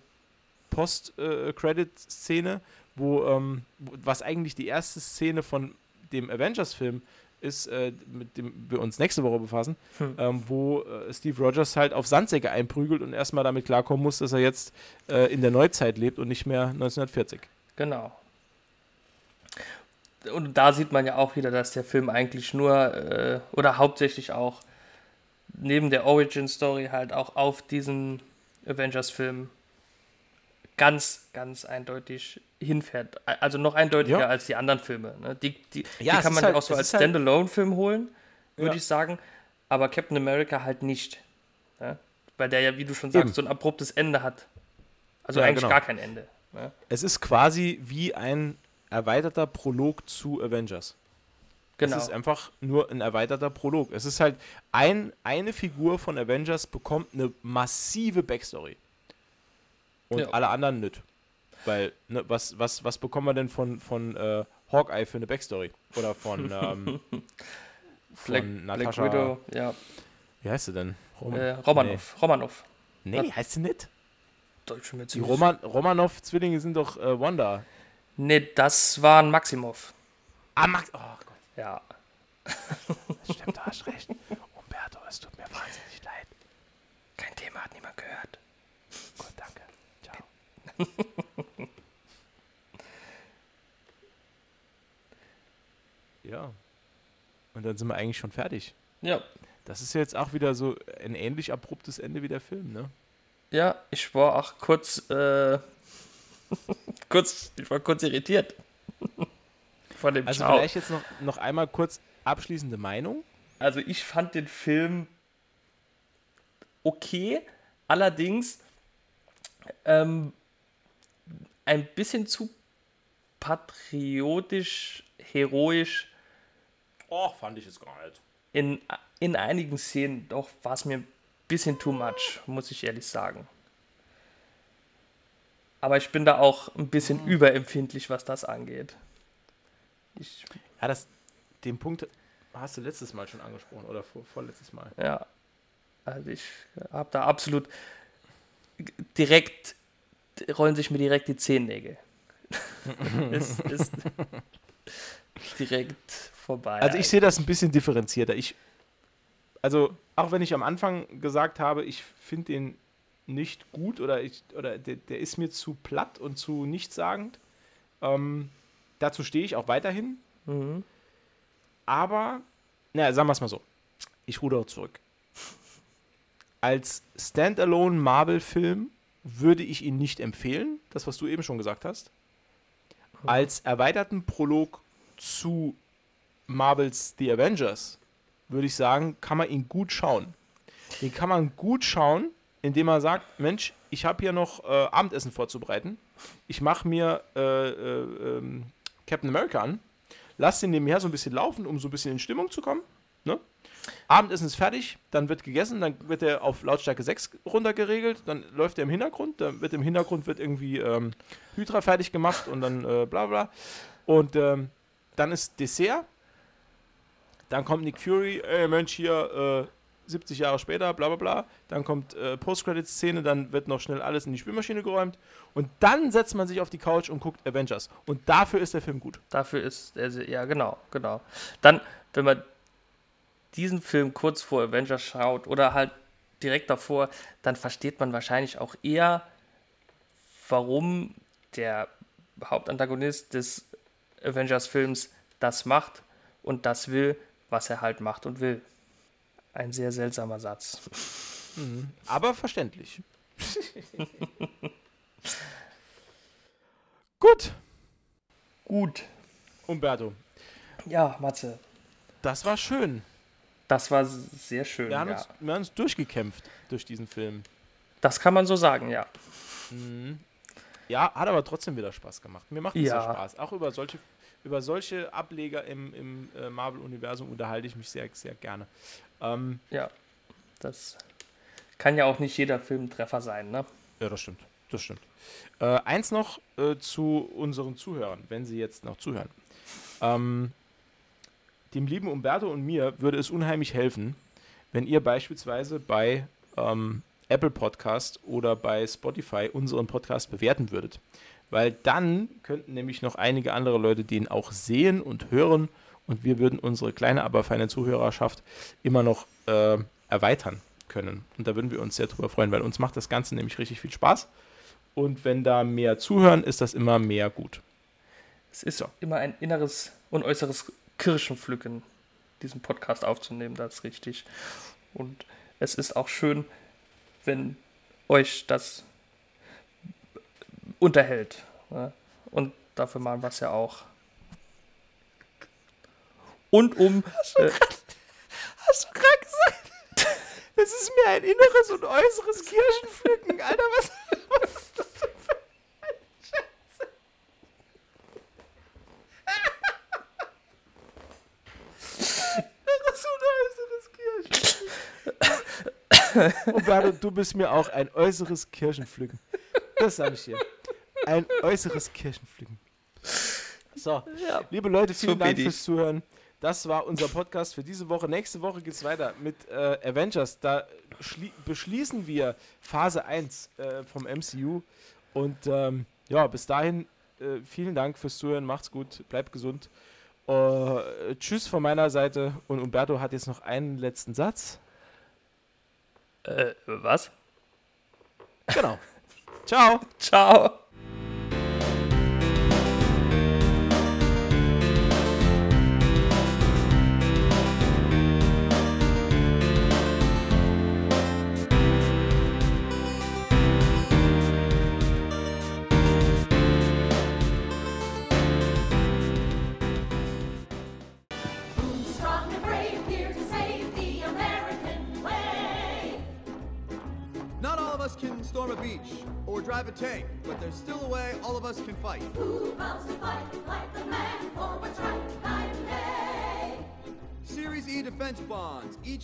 Post-Credit-Szene, äh, wo, ähm, was eigentlich die erste Szene von dem Avengers-Film ist, äh, mit dem wir uns nächste Woche befassen, hm. ähm, wo äh, Steve Rogers halt auf Sandsäcke einprügelt und erstmal damit klarkommen muss, dass er jetzt äh, in der Neuzeit lebt und nicht mehr 1940. Genau. Und da sieht man ja auch wieder, dass der Film eigentlich nur äh, oder hauptsächlich auch neben der Origin-Story halt auch auf diesen Avengers-Film ganz, ganz eindeutig hinfährt. Also noch eindeutiger Ja. als die anderen Filme. Ne? Die, die, Ja, die kann man halt- auch so als halt- Standalone-Film holen, würde Ja. ich sagen. Aber Captain America halt nicht. Ne? Weil der ja, wie du schon sagst, Eben. so ein abruptes Ende hat. Also eigentlich genau. gar kein Ende. Ne? Es ist quasi wie ein erweiterter Prolog zu Avengers. Genau. Es ist einfach nur ein erweiterter Prolog. Es ist halt ein, eine Figur von Avengers bekommt eine massive Backstory. Und alle anderen nicht. Weil, ne, was, was, was bekommen wir denn von, von äh, Hawkeye für eine Backstory? Oder von, ähm, Black, von Black Natascha. Widow, ja. Wie heißt sie denn? Rom Äh, Romanov. Romanov. Nee, nee heißt sie nicht? Die Roman Romanov-Zwillinge sind doch äh, Wanda. Nee, das war ein Maximov. Ah, Max. Oh Gott, Ja. das stimmt, du hast recht. Umberto, es tut mir wahnsinnig leid. Kein Thema, hat niemand gehört. Gut, danke. Ciao. ja. Und dann sind wir eigentlich schon fertig. Ja. Das ist jetzt auch wieder so ein ähnlich abruptes Ende wie der Film, ne? Ja, ich war auch kurz, äh, kurz, ich war kurz irritiert. Von dem Also Schau. vielleicht jetzt noch, noch einmal kurz abschließende Meinung. Also ich fand den Film okay, allerdings ähm, ein bisschen zu patriotisch, heroisch Och, fand ich es gar nicht. in, in einigen Szenen. Doch war es mir ein bisschen too much, muss ich ehrlich sagen. Aber ich bin da auch ein bisschen überempfindlich, was das angeht. Ich, Ja, das, den Punkt hast du letztes Mal schon angesprochen oder vor, vorletztes Mal. Ja. Also ich habe da absolut direkt rollen sich mir direkt die Zehennägel. ist, ist direkt vorbei. Also ich sehe das ein bisschen differenzierter. Ich, also auch wenn ich am Anfang gesagt habe, ich finde den nicht gut oder, ich, oder der, der ist mir zu platt und zu nichtssagend, ähm, dazu stehe ich auch weiterhin. Mhm. Aber, naja, sagen wir es mal so, ich rudere zurück. Als Standalone Marvel-Film würde ich ihn nicht empfehlen, das, was du eben schon gesagt hast. Als erweiterten Prolog zu Marvels The Avengers würde ich sagen, kann man ihn gut schauen. Den kann man gut schauen, indem man sagt, Mensch, ich habe hier noch äh, Abendessen vorzubereiten. Ich mache mir äh, äh, ähm, Captain America an, lass den nebenher so ein bisschen laufen, um so ein bisschen in Stimmung zu kommen. Ne? Abendessen ist fertig, dann wird gegessen, dann wird er auf Lautstärke 6 runtergeregelt, dann läuft er im Hintergrund, dann wird im Hintergrund wird irgendwie ähm, Hydra fertig gemacht und dann äh, bla bla. Und ähm, dann ist Dessert, dann kommt Nick Fury, ey Mensch, hier äh, 70 Jahre später, bla bla bla. Dann kommt äh, Post-Credit-Szene, dann wird noch schnell alles in die Spülmaschine geräumt. Und dann setzt man sich auf die Couch und guckt Avengers. Und dafür ist der Film gut. Dafür ist er, ja genau, genau. Dann, wenn man diesen Film kurz vor Avengers schaut oder halt direkt davor, dann versteht man wahrscheinlich auch eher, warum der Hauptantagonist des Avengers-Films das macht und das will, was er halt macht und will. Ein sehr seltsamer Satz. Aber verständlich. gut, Gut. Umberto. Ja, Matze, Das war schön. das war sehr schön. Wir haben, ja. uns, wir haben uns durchgekämpft durch diesen Film. Das kann man so sagen, ja. Ja, hat aber trotzdem wieder Spaß gemacht. Mir macht es ja Ja. Spaß. Auch über solche, über solche Ableger im, im äh, Marvel-Universum unterhalte ich mich sehr, sehr gerne. Ähm, Ja, das kann ja auch nicht jeder Film ein Treffer sein, ne? ja, das stimmt. Das stimmt. Äh, eins noch äh, zu unseren Zuhörern, wenn sie jetzt noch zuhören. Ähm, dem lieben Umberto und mir würde es unheimlich helfen, wenn ihr beispielsweise bei ähm, Apple Podcast oder bei Spotify unseren Podcast bewerten würdet. Weil dann könnten nämlich noch einige andere Leute den auch sehen und hören und wir würden unsere kleine, aber feine Zuhörerschaft immer noch äh, erweitern können. Und da würden wir uns sehr drüber freuen, weil uns macht das Ganze nämlich richtig viel Spaß. Und wenn da mehr zuhören, ist das immer mehr gut. Es ist immer ein inneres und äußeres Kirschenpflücken, diesen Podcast aufzunehmen, das ist richtig. Und es ist auch schön, wenn euch das unterhält. Ne? Und dafür machen wir es ja auch. Und um. Hast du Äh, gerade gesagt? Das ist mir ein inneres und äußeres Kirschenpflücken. Alter, was, was ist das denn für eine Scheiße? Inneres und äußeres Kirschenpflücken. Umberto, du bist mir auch ein äußeres Kirschenpflücken. Das sage ich dir. Ein äußeres Kirschenpflücken. So, Ja. liebe Leute, vielen So Dank fürs Zuhören. Das war unser Podcast für diese Woche. Nächste Woche geht es weiter mit äh, Avengers. Da schlie- beschließen wir Phase 1 äh, vom MCU. Und ähm, ja, bis dahin äh, vielen Dank fürs Zuhören. Macht's gut, bleibt gesund. Äh, tschüss von meiner Seite. Und Umberto hat jetzt noch einen letzten Satz. Äh, was? Genau. Ciao. Ciao.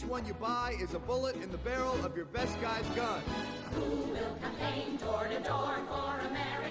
Each one you buy is a bullet in the barrel of your best guy's gun. Who will campaign door to door for America?